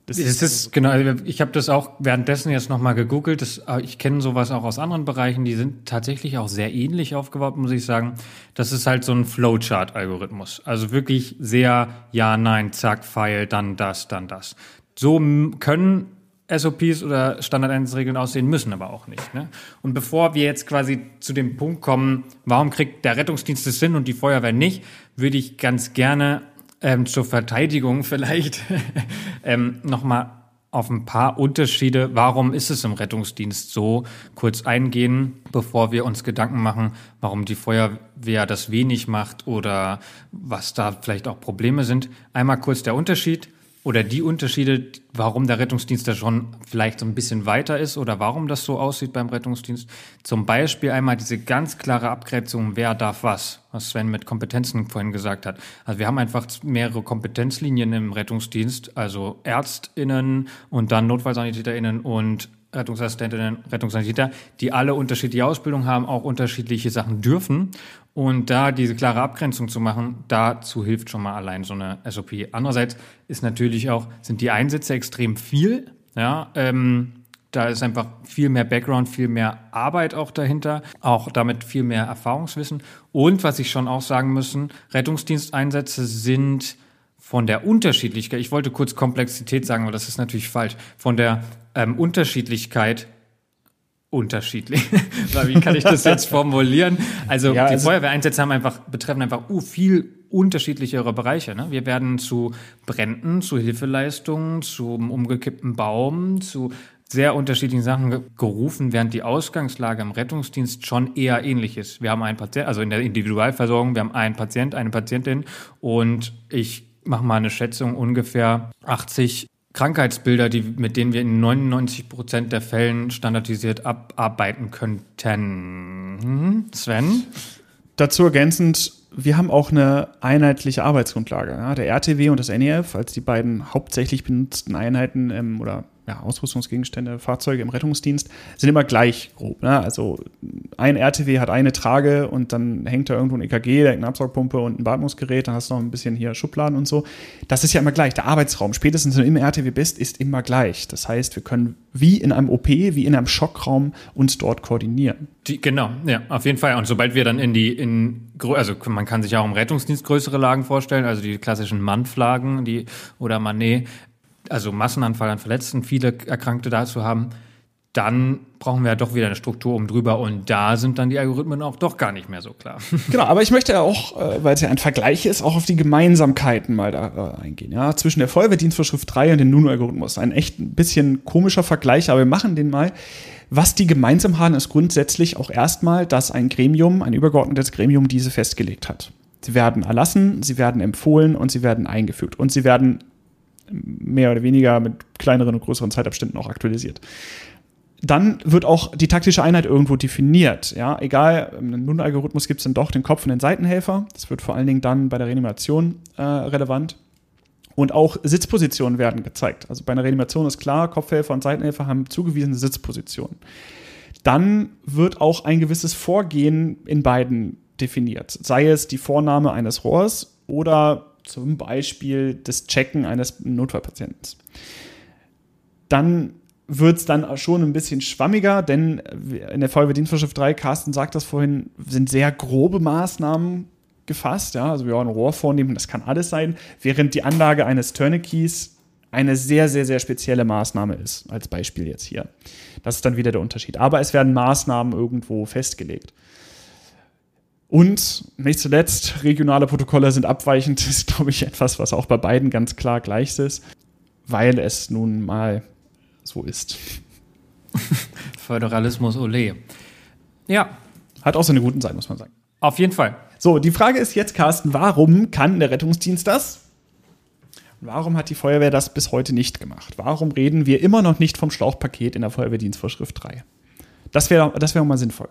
Das, das ist, ist, genau, ich habe das auch währenddessen jetzt nochmal gegoogelt. Das, äh, ich kenne sowas auch aus anderen Bereichen, die sind tatsächlich auch sehr ähnlich aufgebaut, muss ich sagen. Das ist halt so ein Flowchart-Algorithmus. Also wirklich sehr ja, nein, zack, Pfeil, dann das, dann das. So können SOPs oder Standardeinsatzregeln aussehen, müssen aber auch nicht. Ne? Und bevor wir jetzt quasi zu dem Punkt kommen, warum kriegt der Rettungsdienst es hin und die Feuerwehr nicht, würde ich ganz gerne ähm, zur Verteidigung vielleicht ähm, nochmal auf ein paar Unterschiede. Warum ist es im Rettungsdienst so? Kurz eingehen, bevor wir uns Gedanken machen, warum die Feuerwehr das wenig macht oder was da vielleicht auch Probleme sind. Einmal kurz der Unterschied oder die Unterschiede, warum der Rettungsdienst da schon vielleicht so ein bisschen weiter ist oder warum das so aussieht beim Rettungsdienst. Zum Beispiel einmal diese ganz klare Abgrenzung, wer darf was, was Sven mit Kompetenzen vorhin gesagt hat. Also wir haben einfach mehrere Kompetenzlinien im Rettungsdienst, also ÄrztInnen und dann NotfallsanitäterInnen und Rettungsassistentinnen, Rettungssanitäter, die alle unterschiedliche Ausbildung haben, auch unterschiedliche Sachen dürfen. Und da diese klare Abgrenzung zu machen, dazu hilft schon mal allein so eine SOP. Andererseits ist natürlich auch, sind die Einsätze extrem viel. Ja, ähm, da ist einfach viel mehr Background, viel mehr Arbeit auch dahinter, auch damit viel mehr Erfahrungswissen. Und was ich schon auch sagen müssen, Rettungsdiensteinsätze sind von der Unterschiedlichkeit, ich wollte kurz Komplexität sagen, aber das ist natürlich falsch, von der ähm, Unterschiedlichkeit unterschiedlich. Wie kann ich das jetzt formulieren? Also ja, die also Feuerwehreinsätze haben einfach, betreffen einfach uh, viel unterschiedlichere Bereiche. Ne? Wir werden zu Bränden, zu Hilfeleistungen, zum umgekippten Baum, zu sehr unterschiedlichen Sachen gerufen, während die Ausgangslage im Rettungsdienst schon eher ähnlich ist. Wir haben einen Patient, also in der Individualversorgung, wir haben einen Patient, eine Patientin und ich mache mal eine Schätzung, ungefähr 80 Krankheitsbilder, die, mit denen wir in 99 Prozent der Fällen standardisiert abarbeiten könnten. Hm, Sven? Dazu ergänzend, wir haben auch eine einheitliche Arbeitsgrundlage. Ja? Der RTW und das NEF als die beiden hauptsächlich benutzten Einheiten ähm, oder ja, Ausrüstungsgegenstände, Fahrzeuge im Rettungsdienst sind immer gleich grob. Ne? Also ein RTW hat eine Trage und dann hängt da irgendwo ein EKG, eine Absaugpumpe und ein Beatmungsgerät, dann hast du noch ein bisschen hier Schubladen und so. Das ist ja immer gleich. Der Arbeitsraum, spätestens wenn du im RTW bist, ist immer gleich. Das heißt, wir können wie in einem OP, wie in einem Schockraum uns dort koordinieren. Die, genau, ja, auf jeden Fall. Und sobald wir dann in die, in, also man kann sich auch im Rettungsdienst größere Lagen vorstellen, also die klassischen MANF-Lagen, die, oder Manet, also Massenanfall an Verletzten, viele Erkrankte dazu haben, dann brauchen wir ja doch wieder eine Struktur um drüber und da sind dann die Algorithmen auch doch gar nicht mehr so klar. Genau, aber ich möchte ja auch, äh, weil es ja ein Vergleich ist, auch auf die Gemeinsamkeiten mal da äh, eingehen. Ja, zwischen der Feuerwehrdienstvorschrift 3 und dem NUNO-Algorithmus. Ein echt ein bisschen komischer Vergleich, aber wir machen den mal. Was die gemeinsam haben, ist grundsätzlich auch erstmal, dass ein Gremium, ein übergeordnetes Gremium diese festgelegt hat. Sie werden erlassen, sie werden empfohlen und sie werden eingefügt. Und sie werden mehr oder weniger mit kleineren und größeren Zeitabständen auch aktualisiert dann wird auch die taktische Einheit irgendwo definiert. Ja, egal, im NUN-Algorithmus gibt es dann doch den Kopf und den Seitenhelfer. Das wird vor allen Dingen dann bei der Reanimation äh, relevant. Und auch Sitzpositionen werden gezeigt. Also bei einer Reanimation ist klar, Kopfhelfer und Seitenhelfer haben zugewiesene Sitzpositionen. Dann wird auch ein gewisses Vorgehen in beiden definiert. Sei es die Vornahme eines Rohrs oder zum Beispiel das Checken eines Notfallpatienten. Dann wird es dann schon ein bisschen schwammiger, denn in der Feuerwehrdienstvorschrift 3, Carsten sagt das vorhin, sind sehr grobe Maßnahmen gefasst. Ja? Also wir wollen ein Rohr vornehmen, das kann alles sein, während die Anlage eines Tourniquets eine sehr, sehr, sehr spezielle Maßnahme ist, als Beispiel jetzt hier. Das ist dann wieder der Unterschied. Aber es werden Maßnahmen irgendwo festgelegt. Und nicht zuletzt, regionale Protokolle sind abweichend, das ist, glaube ich, etwas, was auch bei beiden ganz klar gleich ist, weil es nun mal so ist. Föderalismus ole. Ja. Hat auch seine guten Seiten, muss man sagen. Auf jeden Fall. So, die Frage ist jetzt, Carsten, warum kann der Rettungsdienst das? warum hat die Feuerwehr das bis heute nicht gemacht? Warum reden wir immer noch nicht vom Schlauchpaket in der Feuerwehrdienstvorschrift 3? Das wäre das wär mal sinnvoll.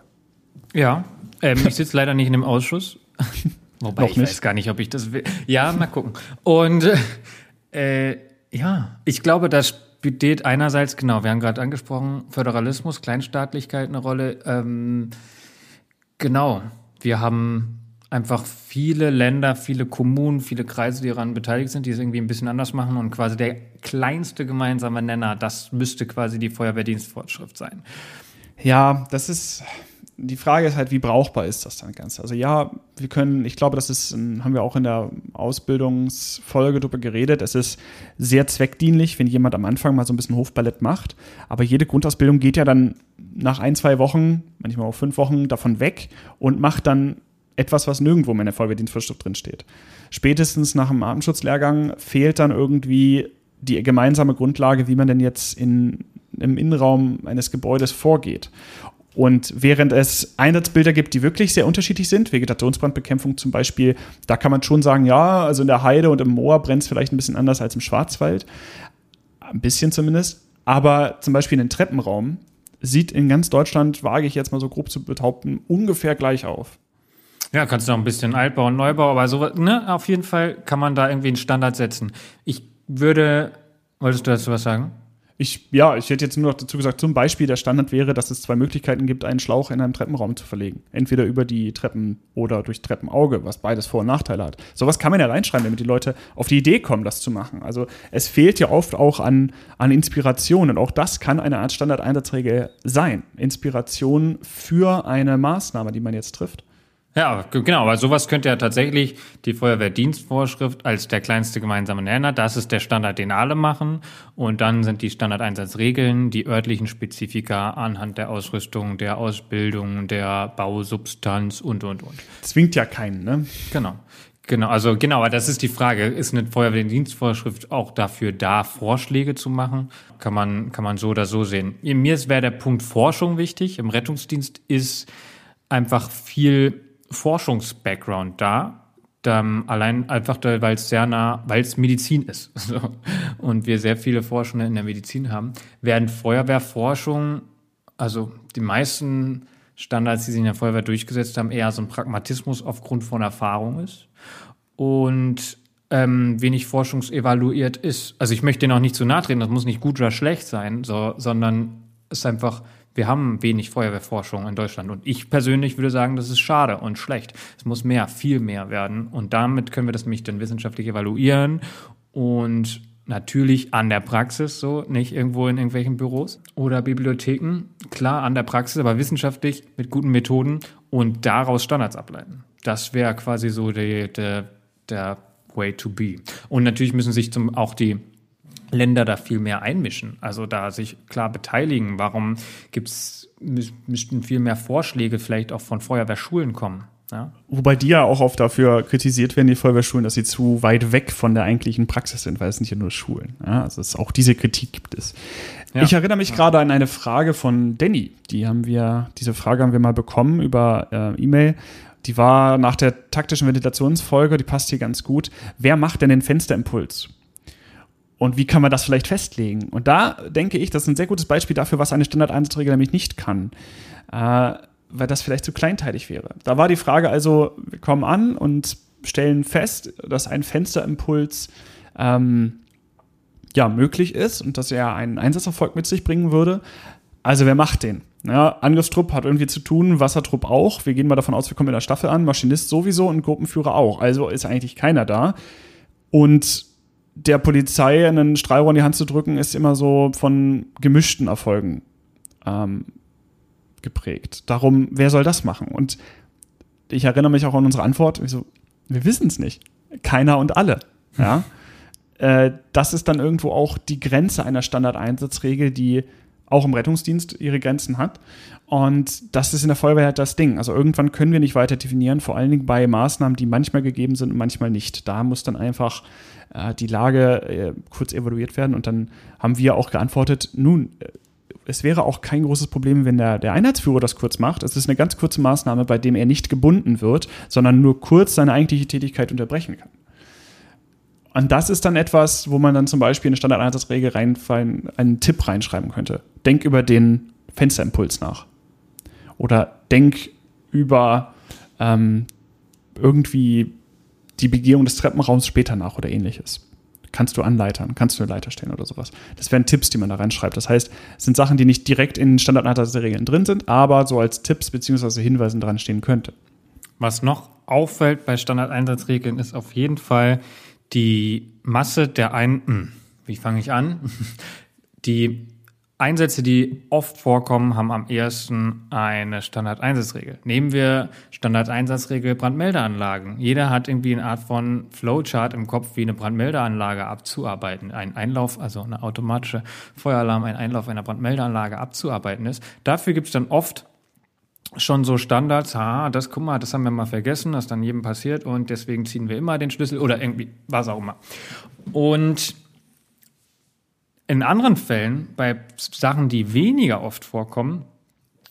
Ja, ähm, ich sitze leider nicht in dem Ausschuss. Wobei noch ich nicht. weiß gar nicht, ob ich das will. Ja, mal gucken. Und äh, ja, ich glaube, das spielt einerseits, genau, wir haben gerade angesprochen, Föderalismus, Kleinstaatlichkeit eine Rolle. Ähm, genau, wir haben einfach viele Länder, viele Kommunen, viele Kreise, die daran beteiligt sind, die es irgendwie ein bisschen anders machen und quasi der kleinste gemeinsame Nenner, das müsste quasi die Feuerwehrdienstvorschrift sein. Ja, das ist, die Frage ist halt, wie brauchbar ist das dann ganz? Also ja, wir können, ich glaube, das ist, haben wir auch in der Ausbildungsfolge drüber geredet, es ist sehr zweckdienlich, wenn jemand am Anfang mal so ein bisschen Hofballett macht, aber jede Grundausbildung geht ja dann nach ein, zwei Wochen, manchmal auch fünf Wochen davon weg und macht dann etwas, was nirgendwo mehr in der Feuerwehrdienstvorschrift drin steht. Spätestens nach dem Atemschutzlehrgang fehlt dann irgendwie die gemeinsame Grundlage, wie man denn jetzt in, im Innenraum eines Gebäudes vorgeht. Und während es Einsatzbilder gibt, die wirklich sehr unterschiedlich sind, Vegetationsbrandbekämpfung zum Beispiel, da kann man schon sagen, ja, also in der Heide und im Moor brennt es vielleicht ein bisschen anders als im Schwarzwald. Ein bisschen zumindest. Aber zum Beispiel in den Treppenraum sieht in ganz Deutschland, wage ich jetzt mal so grob zu behaupten, ungefähr gleich auf. Ja, kannst du noch ein bisschen Altbau und Neubau, aber so, ne, auf jeden Fall kann man da irgendwie einen Standard setzen. Ich würde, wolltest du dazu was sagen? Ich, ja, ich hätte jetzt nur noch dazu gesagt, zum Beispiel der Standard wäre, dass es zwei Möglichkeiten gibt, einen Schlauch in einem Treppenraum zu verlegen. Entweder über die Treppen oder durch Treppenauge, was beides Vor- und Nachteile hat. Sowas kann man ja reinschreiben, damit die Leute auf die Idee kommen, das zu machen. Also es fehlt ja oft auch an, an Inspiration und auch das kann eine Art Standardeinsatzregel sein. Inspiration für eine Maßnahme, die man jetzt trifft. Ja, genau, aber sowas könnte ja tatsächlich die Feuerwehrdienstvorschrift als der kleinste gemeinsame Nenner, das ist der Standard, den alle machen. Und dann sind die Standardeinsatzregeln, die örtlichen Spezifika anhand der Ausrüstung, der Ausbildung, der Bausubstanz und, und, und. Zwingt ja keinen, ne? Genau. Genau, also genau, aber das ist die Frage. Ist eine Feuerwehrdienstvorschrift auch dafür da, Vorschläge zu machen? Kann man, kann man so oder so sehen. Mir wäre der Punkt Forschung wichtig. Im Rettungsdienst ist einfach viel Forschungs-Background da. Ähm, allein einfach, weil es sehr nah, weil es Medizin ist so, und wir sehr viele Forschende in der Medizin haben, während Feuerwehrforschung, also die meisten Standards, die sie in der Feuerwehr durchgesetzt haben, eher so ein Pragmatismus aufgrund von Erfahrung ist und ähm, wenig forschungsevaluiert ist. Also ich möchte auch nicht zu nahe treten, das muss nicht gut oder schlecht sein, so, sondern es ist einfach wir haben wenig Feuerwehrforschung in Deutschland und ich persönlich würde sagen, das ist schade und schlecht. Es muss mehr, viel mehr werden und damit können wir das nämlich dann wissenschaftlich evaluieren und natürlich an der Praxis, so nicht irgendwo in irgendwelchen Büros oder Bibliotheken. Klar an der Praxis, aber wissenschaftlich mit guten Methoden und daraus Standards ableiten. Das wäre quasi so die, der, der Way to be. Und natürlich müssen sich zum, auch die Länder da viel mehr einmischen, also da sich klar beteiligen? Warum gibt es müssten viel mehr Vorschläge vielleicht auch von Feuerwehrschulen kommen? Ja. Wobei die ja auch oft dafür kritisiert werden, die Feuerwehrschulen, dass sie zu weit weg von der eigentlichen Praxis sind, weil es nicht nur Schulen. Ja, also es, auch diese Kritik gibt es. Ja. Ich erinnere mich gerade an eine Frage von Danny. Die haben wir, diese Frage haben wir mal bekommen über äh, E-Mail. Die war nach der taktischen Ventilationsfolge, die passt hier ganz gut. Wer macht denn den Fensterimpuls? Und wie kann man das vielleicht festlegen? Und da denke ich, das ist ein sehr gutes Beispiel dafür, was eine Standardeinsatzregel nämlich nicht kann. Äh, weil das vielleicht zu kleinteilig wäre. Da war die Frage also, wir kommen an und stellen fest, dass ein Fensterimpuls ähm, ja, möglich ist und dass er einen Einsatzerfolg mit sich bringen würde. Also wer macht den? Ja, Angriffstrupp hat irgendwie zu tun, Wassertrupp auch. Wir gehen mal davon aus, wir kommen in der Staffel an, Maschinist sowieso und Gruppenführer auch. Also ist eigentlich keiner da. Und der Polizei einen Strahlrohr in die Hand zu drücken, ist immer so von gemischten Erfolgen ähm, geprägt. Darum, wer soll das machen? Und ich erinnere mich auch an unsere Antwort. So, wir wissen es nicht. Keiner und alle. Ja. äh, das ist dann irgendwo auch die Grenze einer Standardeinsatzregel, die auch im Rettungsdienst ihre Grenzen hat. Und das ist in der Feuerwehr halt das Ding. Also irgendwann können wir nicht weiter definieren, vor allen Dingen bei Maßnahmen, die manchmal gegeben sind und manchmal nicht. Da muss dann einfach äh, die Lage äh, kurz evaluiert werden. Und dann haben wir auch geantwortet, nun, äh, es wäre auch kein großes Problem, wenn der, der Einheitsführer das kurz macht. Es ist eine ganz kurze Maßnahme, bei dem er nicht gebunden wird, sondern nur kurz seine eigentliche Tätigkeit unterbrechen kann. Und das ist dann etwas, wo man dann zum Beispiel in eine Standardeinsatzregel reinfallen, einen Tipp reinschreiben könnte. Denk über den Fensterimpuls nach. Oder denk über ähm, irgendwie die Begehung des Treppenraums später nach oder ähnliches kannst du anleitern, kannst du eine Leiter stellen oder sowas. Das wären Tipps, die man da reinschreibt. Das heißt, es sind Sachen, die nicht direkt in Standardeinsatzregeln drin sind, aber so als Tipps bzw. Hinweisen dran stehen könnte. Was noch auffällt bei Standardeinsatzregeln ist auf jeden Fall die Masse der ein, hm, wie fange ich an? Die Einsätze, die oft vorkommen, haben am ersten eine Standardeinsatzregel. Nehmen wir Standardeinsatzregel Brandmeldeanlagen. Jeder hat irgendwie eine Art von Flowchart im Kopf, wie eine Brandmeldeanlage abzuarbeiten. Ein Einlauf, also eine automatische Feueralarm, ein Einlauf einer Brandmeldeanlage abzuarbeiten ist. Dafür gibt es dann oft schon so Standards, ah, das guck mal, das haben wir mal vergessen, das dann jedem passiert und deswegen ziehen wir immer den Schlüssel oder irgendwie was auch immer. Und in anderen Fällen, bei Sachen, die weniger oft vorkommen,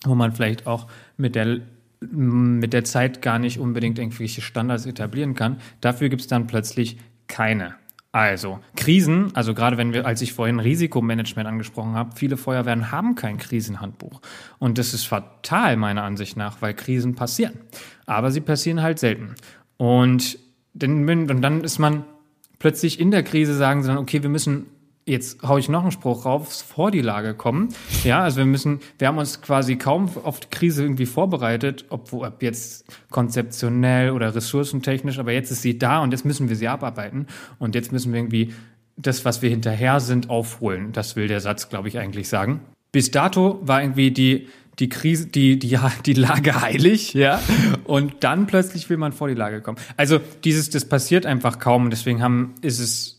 wo man vielleicht auch mit der, mit der Zeit gar nicht unbedingt irgendwelche Standards etablieren kann, dafür gibt es dann plötzlich keine. Also Krisen, also gerade wenn wir, als ich vorhin Risikomanagement angesprochen habe, viele Feuerwehren haben kein Krisenhandbuch. Und das ist fatal meiner Ansicht nach, weil Krisen passieren. Aber sie passieren halt selten. Und, und dann ist man plötzlich in der Krise, sagen sie dann, okay, wir müssen jetzt hau ich noch einen Spruch rauf, vor die Lage kommen. Ja, also wir müssen, wir haben uns quasi kaum auf die Krise irgendwie vorbereitet, ob, ob jetzt konzeptionell oder ressourcentechnisch, aber jetzt ist sie da und jetzt müssen wir sie abarbeiten und jetzt müssen wir irgendwie das, was wir hinterher sind, aufholen. Das will der Satz, glaube ich, eigentlich sagen. Bis dato war irgendwie die, die Krise, die, die, die Lage heilig, ja. Und dann plötzlich will man vor die Lage kommen. Also dieses, das passiert einfach kaum und deswegen haben, ist es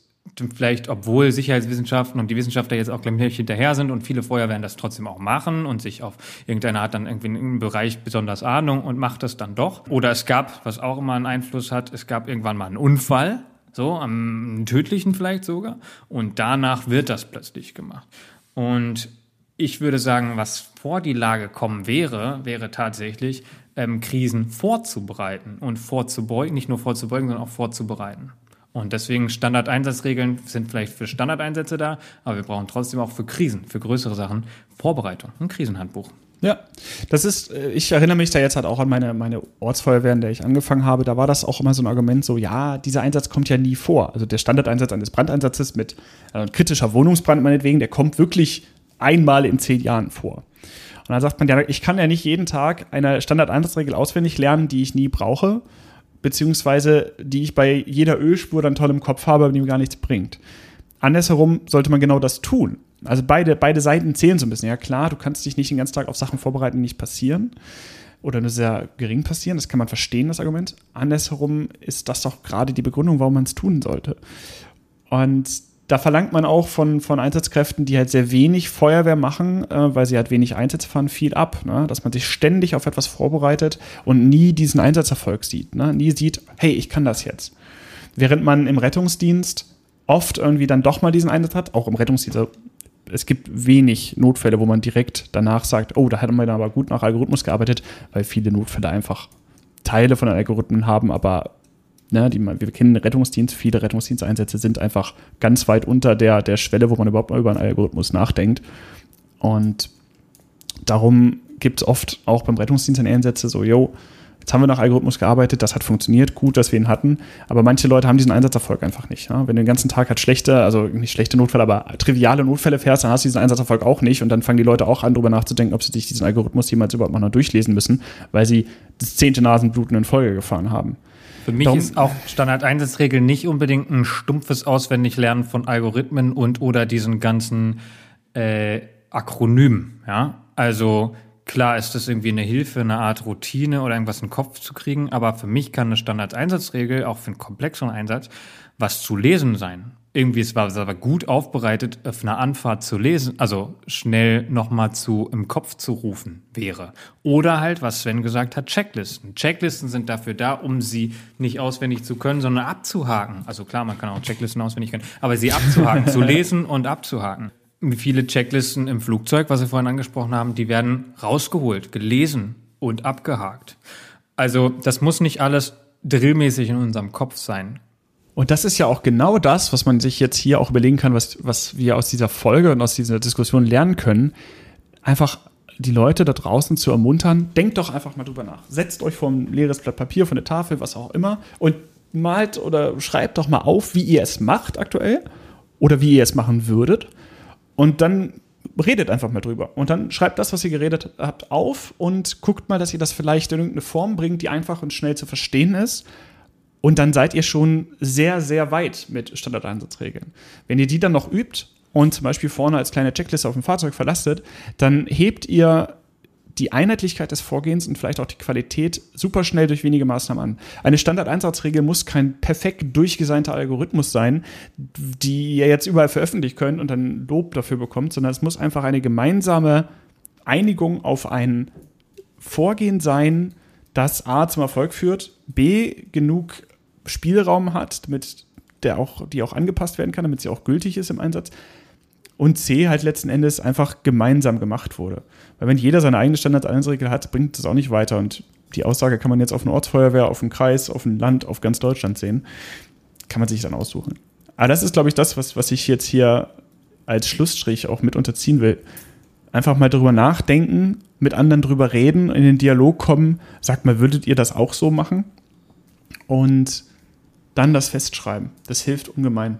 vielleicht, obwohl Sicherheitswissenschaften und die Wissenschaftler jetzt auch gleich hinterher sind und viele Feuerwehren das trotzdem auch machen und sich auf irgendeine Art dann irgendwie in einem Bereich besonders Ahnung und macht das dann doch. Oder es gab, was auch immer einen Einfluss hat, es gab irgendwann mal einen Unfall, so, einen tödlichen vielleicht sogar, und danach wird das plötzlich gemacht. Und ich würde sagen, was vor die Lage kommen wäre, wäre tatsächlich, ähm, Krisen vorzubereiten und vorzubeugen, nicht nur vorzubeugen, sondern auch vorzubereiten. Und deswegen Standardeinsatzregeln sind vielleicht für Standardeinsätze da, aber wir brauchen trotzdem auch für Krisen, für größere Sachen Vorbereitung, ein Krisenhandbuch. Ja, das ist, äh, ich erinnere mich da jetzt halt auch an meine, meine Ortsfeuerwehr, in der ich angefangen habe. Da war das auch immer so ein Argument, so, ja, dieser Einsatz kommt ja nie vor. Also der Standardeinsatz eines Brandeinsatzes mit äh, kritischer Wohnungsbrand meinetwegen, der kommt wirklich einmal in zehn Jahren vor. Und dann sagt man, ja, ich kann ja nicht jeden Tag eine Standardeinsatzregel auswendig lernen, die ich nie brauche beziehungsweise die ich bei jeder Ölspur dann toll im Kopf habe, aber die mir gar nichts bringt. Andersherum sollte man genau das tun. Also beide, beide Seiten zählen so ein bisschen. Ja klar, du kannst dich nicht den ganzen Tag auf Sachen vorbereiten, die nicht passieren oder nur sehr gering passieren. Das kann man verstehen, das Argument. Andersherum ist das doch gerade die Begründung, warum man es tun sollte. Und da verlangt man auch von, von Einsatzkräften, die halt sehr wenig Feuerwehr machen, äh, weil sie halt wenig Einsätze fahren, viel ab. Ne? Dass man sich ständig auf etwas vorbereitet und nie diesen Einsatzerfolg sieht. Ne? Nie sieht, hey, ich kann das jetzt. Während man im Rettungsdienst oft irgendwie dann doch mal diesen Einsatz hat, auch im Rettungsdienst. Also es gibt wenig Notfälle, wo man direkt danach sagt, oh, da hat man aber gut nach Algorithmus gearbeitet, weil viele Notfälle einfach Teile von den Algorithmen haben, aber Ne, die, wir kennen Rettungsdienst, viele Rettungsdiensteinsätze sind einfach ganz weit unter der, der Schwelle, wo man überhaupt mal über einen Algorithmus nachdenkt. Und darum gibt es oft auch beim Rettungsdienst Einsätze so, yo, jetzt haben wir nach Algorithmus gearbeitet, das hat funktioniert, gut, dass wir ihn hatten, aber manche Leute haben diesen Einsatzerfolg einfach nicht. Ne? Wenn du den ganzen Tag halt schlechte, also nicht schlechte Notfälle, aber triviale Notfälle fährst, dann hast du diesen Einsatzerfolg auch nicht und dann fangen die Leute auch an, darüber nachzudenken, ob sie sich diesen Algorithmus jemals überhaupt mal noch durchlesen müssen, weil sie das zehnte Nasenbluten in Folge gefahren haben. Für mich Darum, ist auch Standardeinsatzregel nicht unbedingt ein stumpfes Auswendiglernen von Algorithmen und oder diesen ganzen äh, Akronymen. Ja, also klar ist das irgendwie eine Hilfe, eine Art Routine oder irgendwas in den Kopf zu kriegen, aber für mich kann eine Standardeinsatzregel auch für einen komplexeren Einsatz was zu lesen sein irgendwie, es war, es war gut aufbereitet, auf einer Anfahrt zu lesen, also schnell nochmal zu, im Kopf zu rufen wäre. Oder halt, was Sven gesagt hat, Checklisten. Checklisten sind dafür da, um sie nicht auswendig zu können, sondern abzuhaken. Also klar, man kann auch Checklisten auswendig können, aber sie abzuhaken, zu lesen und abzuhaken. Wie viele Checklisten im Flugzeug, was wir vorhin angesprochen haben, die werden rausgeholt, gelesen und abgehakt. Also, das muss nicht alles drillmäßig in unserem Kopf sein. Und das ist ja auch genau das, was man sich jetzt hier auch überlegen kann, was, was wir aus dieser Folge und aus dieser Diskussion lernen können. Einfach die Leute da draußen zu ermuntern, denkt doch einfach mal drüber nach. Setzt euch vor ein leeres Blatt Papier, von der Tafel, was auch immer, und malt oder schreibt doch mal auf, wie ihr es macht aktuell oder wie ihr es machen würdet. Und dann redet einfach mal drüber. Und dann schreibt das, was ihr geredet habt, auf und guckt mal, dass ihr das vielleicht in irgendeine Form bringt, die einfach und schnell zu verstehen ist und dann seid ihr schon sehr, sehr weit mit Standardeinsatzregeln. Wenn ihr die dann noch übt und zum Beispiel vorne als kleine Checkliste auf dem Fahrzeug verlastet, dann hebt ihr die Einheitlichkeit des Vorgehens und vielleicht auch die Qualität super schnell durch wenige Maßnahmen an. Eine Standardeinsatzregel muss kein perfekt durchgeseinter Algorithmus sein, die ihr jetzt überall veröffentlichen könnt und dann Lob dafür bekommt, sondern es muss einfach eine gemeinsame Einigung auf ein Vorgehen sein, das A zum Erfolg führt, B genug Spielraum hat, damit der auch, die auch angepasst werden kann, damit sie auch gültig ist im Einsatz. Und C halt letzten Endes einfach gemeinsam gemacht wurde. Weil wenn jeder seine eigene Standardeinsatzregel hat, bringt das auch nicht weiter. Und die Aussage kann man jetzt auf eine Ortsfeuerwehr, auf einen Kreis, auf ein Land, auf ganz Deutschland sehen. Kann man sich dann aussuchen. Aber das ist, glaube ich, das, was, was ich jetzt hier als Schlussstrich auch mit unterziehen will. Einfach mal drüber nachdenken, mit anderen drüber reden, in den Dialog kommen. Sagt mal, würdet ihr das auch so machen? Und dann das festschreiben. Das hilft ungemein.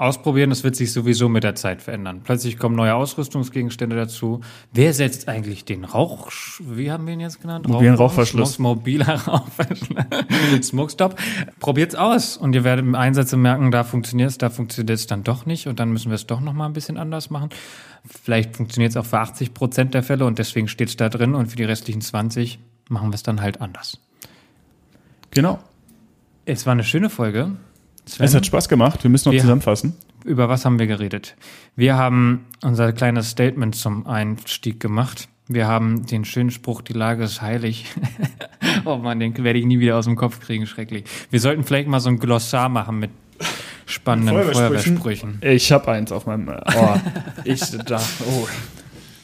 Ausprobieren, das wird sich sowieso mit der Zeit verändern. Plötzlich kommen neue Ausrüstungsgegenstände dazu. Wer setzt eigentlich den Rauch, wie haben wir ihn jetzt genannt? Mobilen Rauchverschluss. Mobiler Rauchverschluss. Smokestop. Probiert's aus und ihr werdet im Einsatz merken, da funktioniert es, da funktioniert es dann doch nicht und dann müssen wir es doch nochmal ein bisschen anders machen. Vielleicht funktioniert es auch für 80 Prozent der Fälle und deswegen steht es da drin und für die restlichen 20 machen wir es dann halt anders. Genau. Es war eine schöne Folge. Sven, es hat Spaß gemacht. Wir müssen noch wir, zusammenfassen. Über was haben wir geredet? Wir haben unser kleines Statement zum Einstieg gemacht. Wir haben den schönen Spruch, die Lage ist heilig. oh man, den werde ich nie wieder aus dem Kopf kriegen, schrecklich. Wir sollten vielleicht mal so ein Glossar machen mit spannenden Feuerwehrsprüchen. Feuerwehrsprüchen. Ich habe eins auf meinem Ohr. ich da. Oh.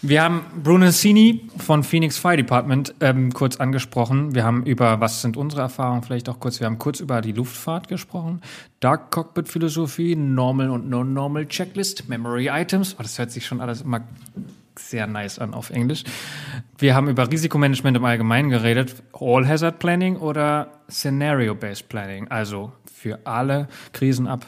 Wir haben Bruno Cini von Phoenix Fire Department ähm, kurz angesprochen. Wir haben über, was sind unsere Erfahrungen, vielleicht auch kurz, wir haben kurz über die Luftfahrt gesprochen. Dark Cockpit Philosophie, Normal und Non-Normal Checklist, Memory Items. Oh, das hört sich schon alles immer sehr nice an auf Englisch. Wir haben über Risikomanagement im Allgemeinen geredet. All Hazard Planning oder Scenario-Based Planning. Also für alle Krisen ab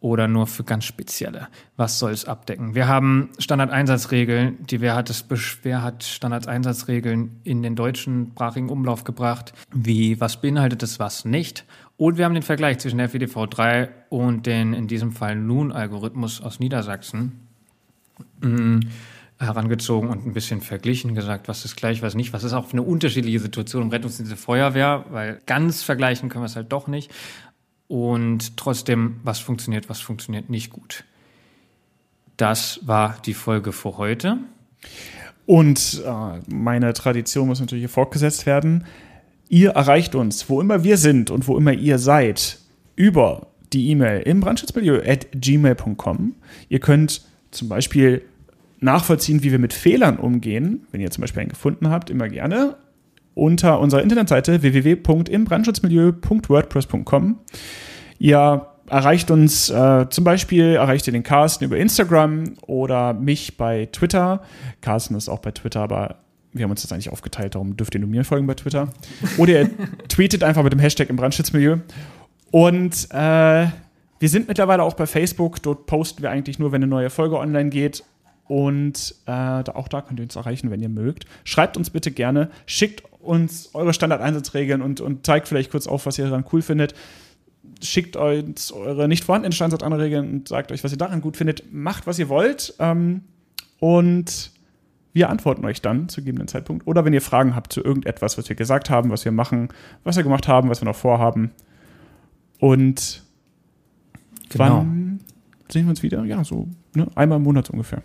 oder nur für ganz spezielle? Was soll es abdecken? Wir haben Standardeinsatzregeln. Die Wer hat, es, wer hat Standardeinsatzregeln in den deutschen sprachigen Umlauf gebracht? Wie, was beinhaltet es, was nicht? Und wir haben den Vergleich zwischen FEDV 3 und den in diesem Fall NUN-Algorithmus aus Niedersachsen mh, herangezogen und ein bisschen verglichen, gesagt, was ist gleich, was nicht. Was ist auch eine unterschiedliche Situation im Rettungsdienst der Feuerwehr, weil ganz vergleichen können wir es halt doch nicht und trotzdem, was funktioniert, was funktioniert nicht gut. das war die Folge für heute. Und äh, meine Tradition muss natürlich fortgesetzt werden. Ihr erreicht uns, wo immer wir sind und wo immer ihr seid, über die E-Mail im Brandschutzmilieu at gmail.com. Ihr könnt zum Beispiel nachvollziehen, wie wir mit Fehlern umgehen, wenn ihr zum Beispiel einen gefunden habt, immer gerne unter unserer Internetseite www.imbrandschutzmilieu.wordpress.com. Ihr erreicht uns äh, zum Beispiel, erreicht ihr den Carsten über Instagram oder mich bei Twitter. Carsten ist auch bei Twitter, aber wir haben uns das eigentlich aufgeteilt, darum dürft ihr nur mir folgen bei Twitter. Oder ihr tweetet einfach mit dem Hashtag im Brandschutzmilieu. Und äh, wir sind mittlerweile auch bei Facebook. Dort posten wir eigentlich nur, wenn eine neue Folge online geht. Und äh, auch da könnt ihr uns erreichen, wenn ihr mögt. Schreibt uns bitte gerne, schickt uns eure Standardeinsatzregeln und, und zeigt vielleicht kurz auf, was ihr daran cool findet. Schickt uns eure nicht vorhandenen Standardeinsatzregeln und sagt euch, was ihr daran gut findet. Macht, was ihr wollt. Ähm, und wir antworten euch dann zu gegebenen Zeitpunkt. Oder wenn ihr Fragen habt zu irgendetwas, was wir gesagt haben, was wir machen, was wir gemacht haben, was wir noch vorhaben. Und genau. wann sehen wir uns wieder? Ja, so ne? einmal im Monat ungefähr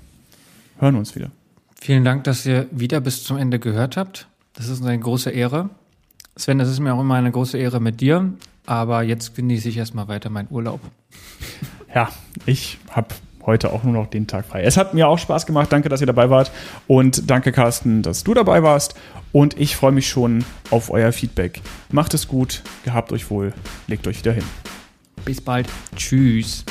hören uns wieder. Vielen Dank, dass ihr wieder bis zum Ende gehört habt. Das ist eine große Ehre. Sven, es ist mir auch immer eine große Ehre mit dir, aber jetzt genieße ich erstmal weiter meinen Urlaub. Ja, ich habe heute auch nur noch den Tag frei. Es hat mir auch Spaß gemacht. Danke, dass ihr dabei wart. Und danke, Carsten, dass du dabei warst. Und ich freue mich schon auf euer Feedback. Macht es gut, gehabt euch wohl, legt euch wieder hin. Bis bald. Tschüss.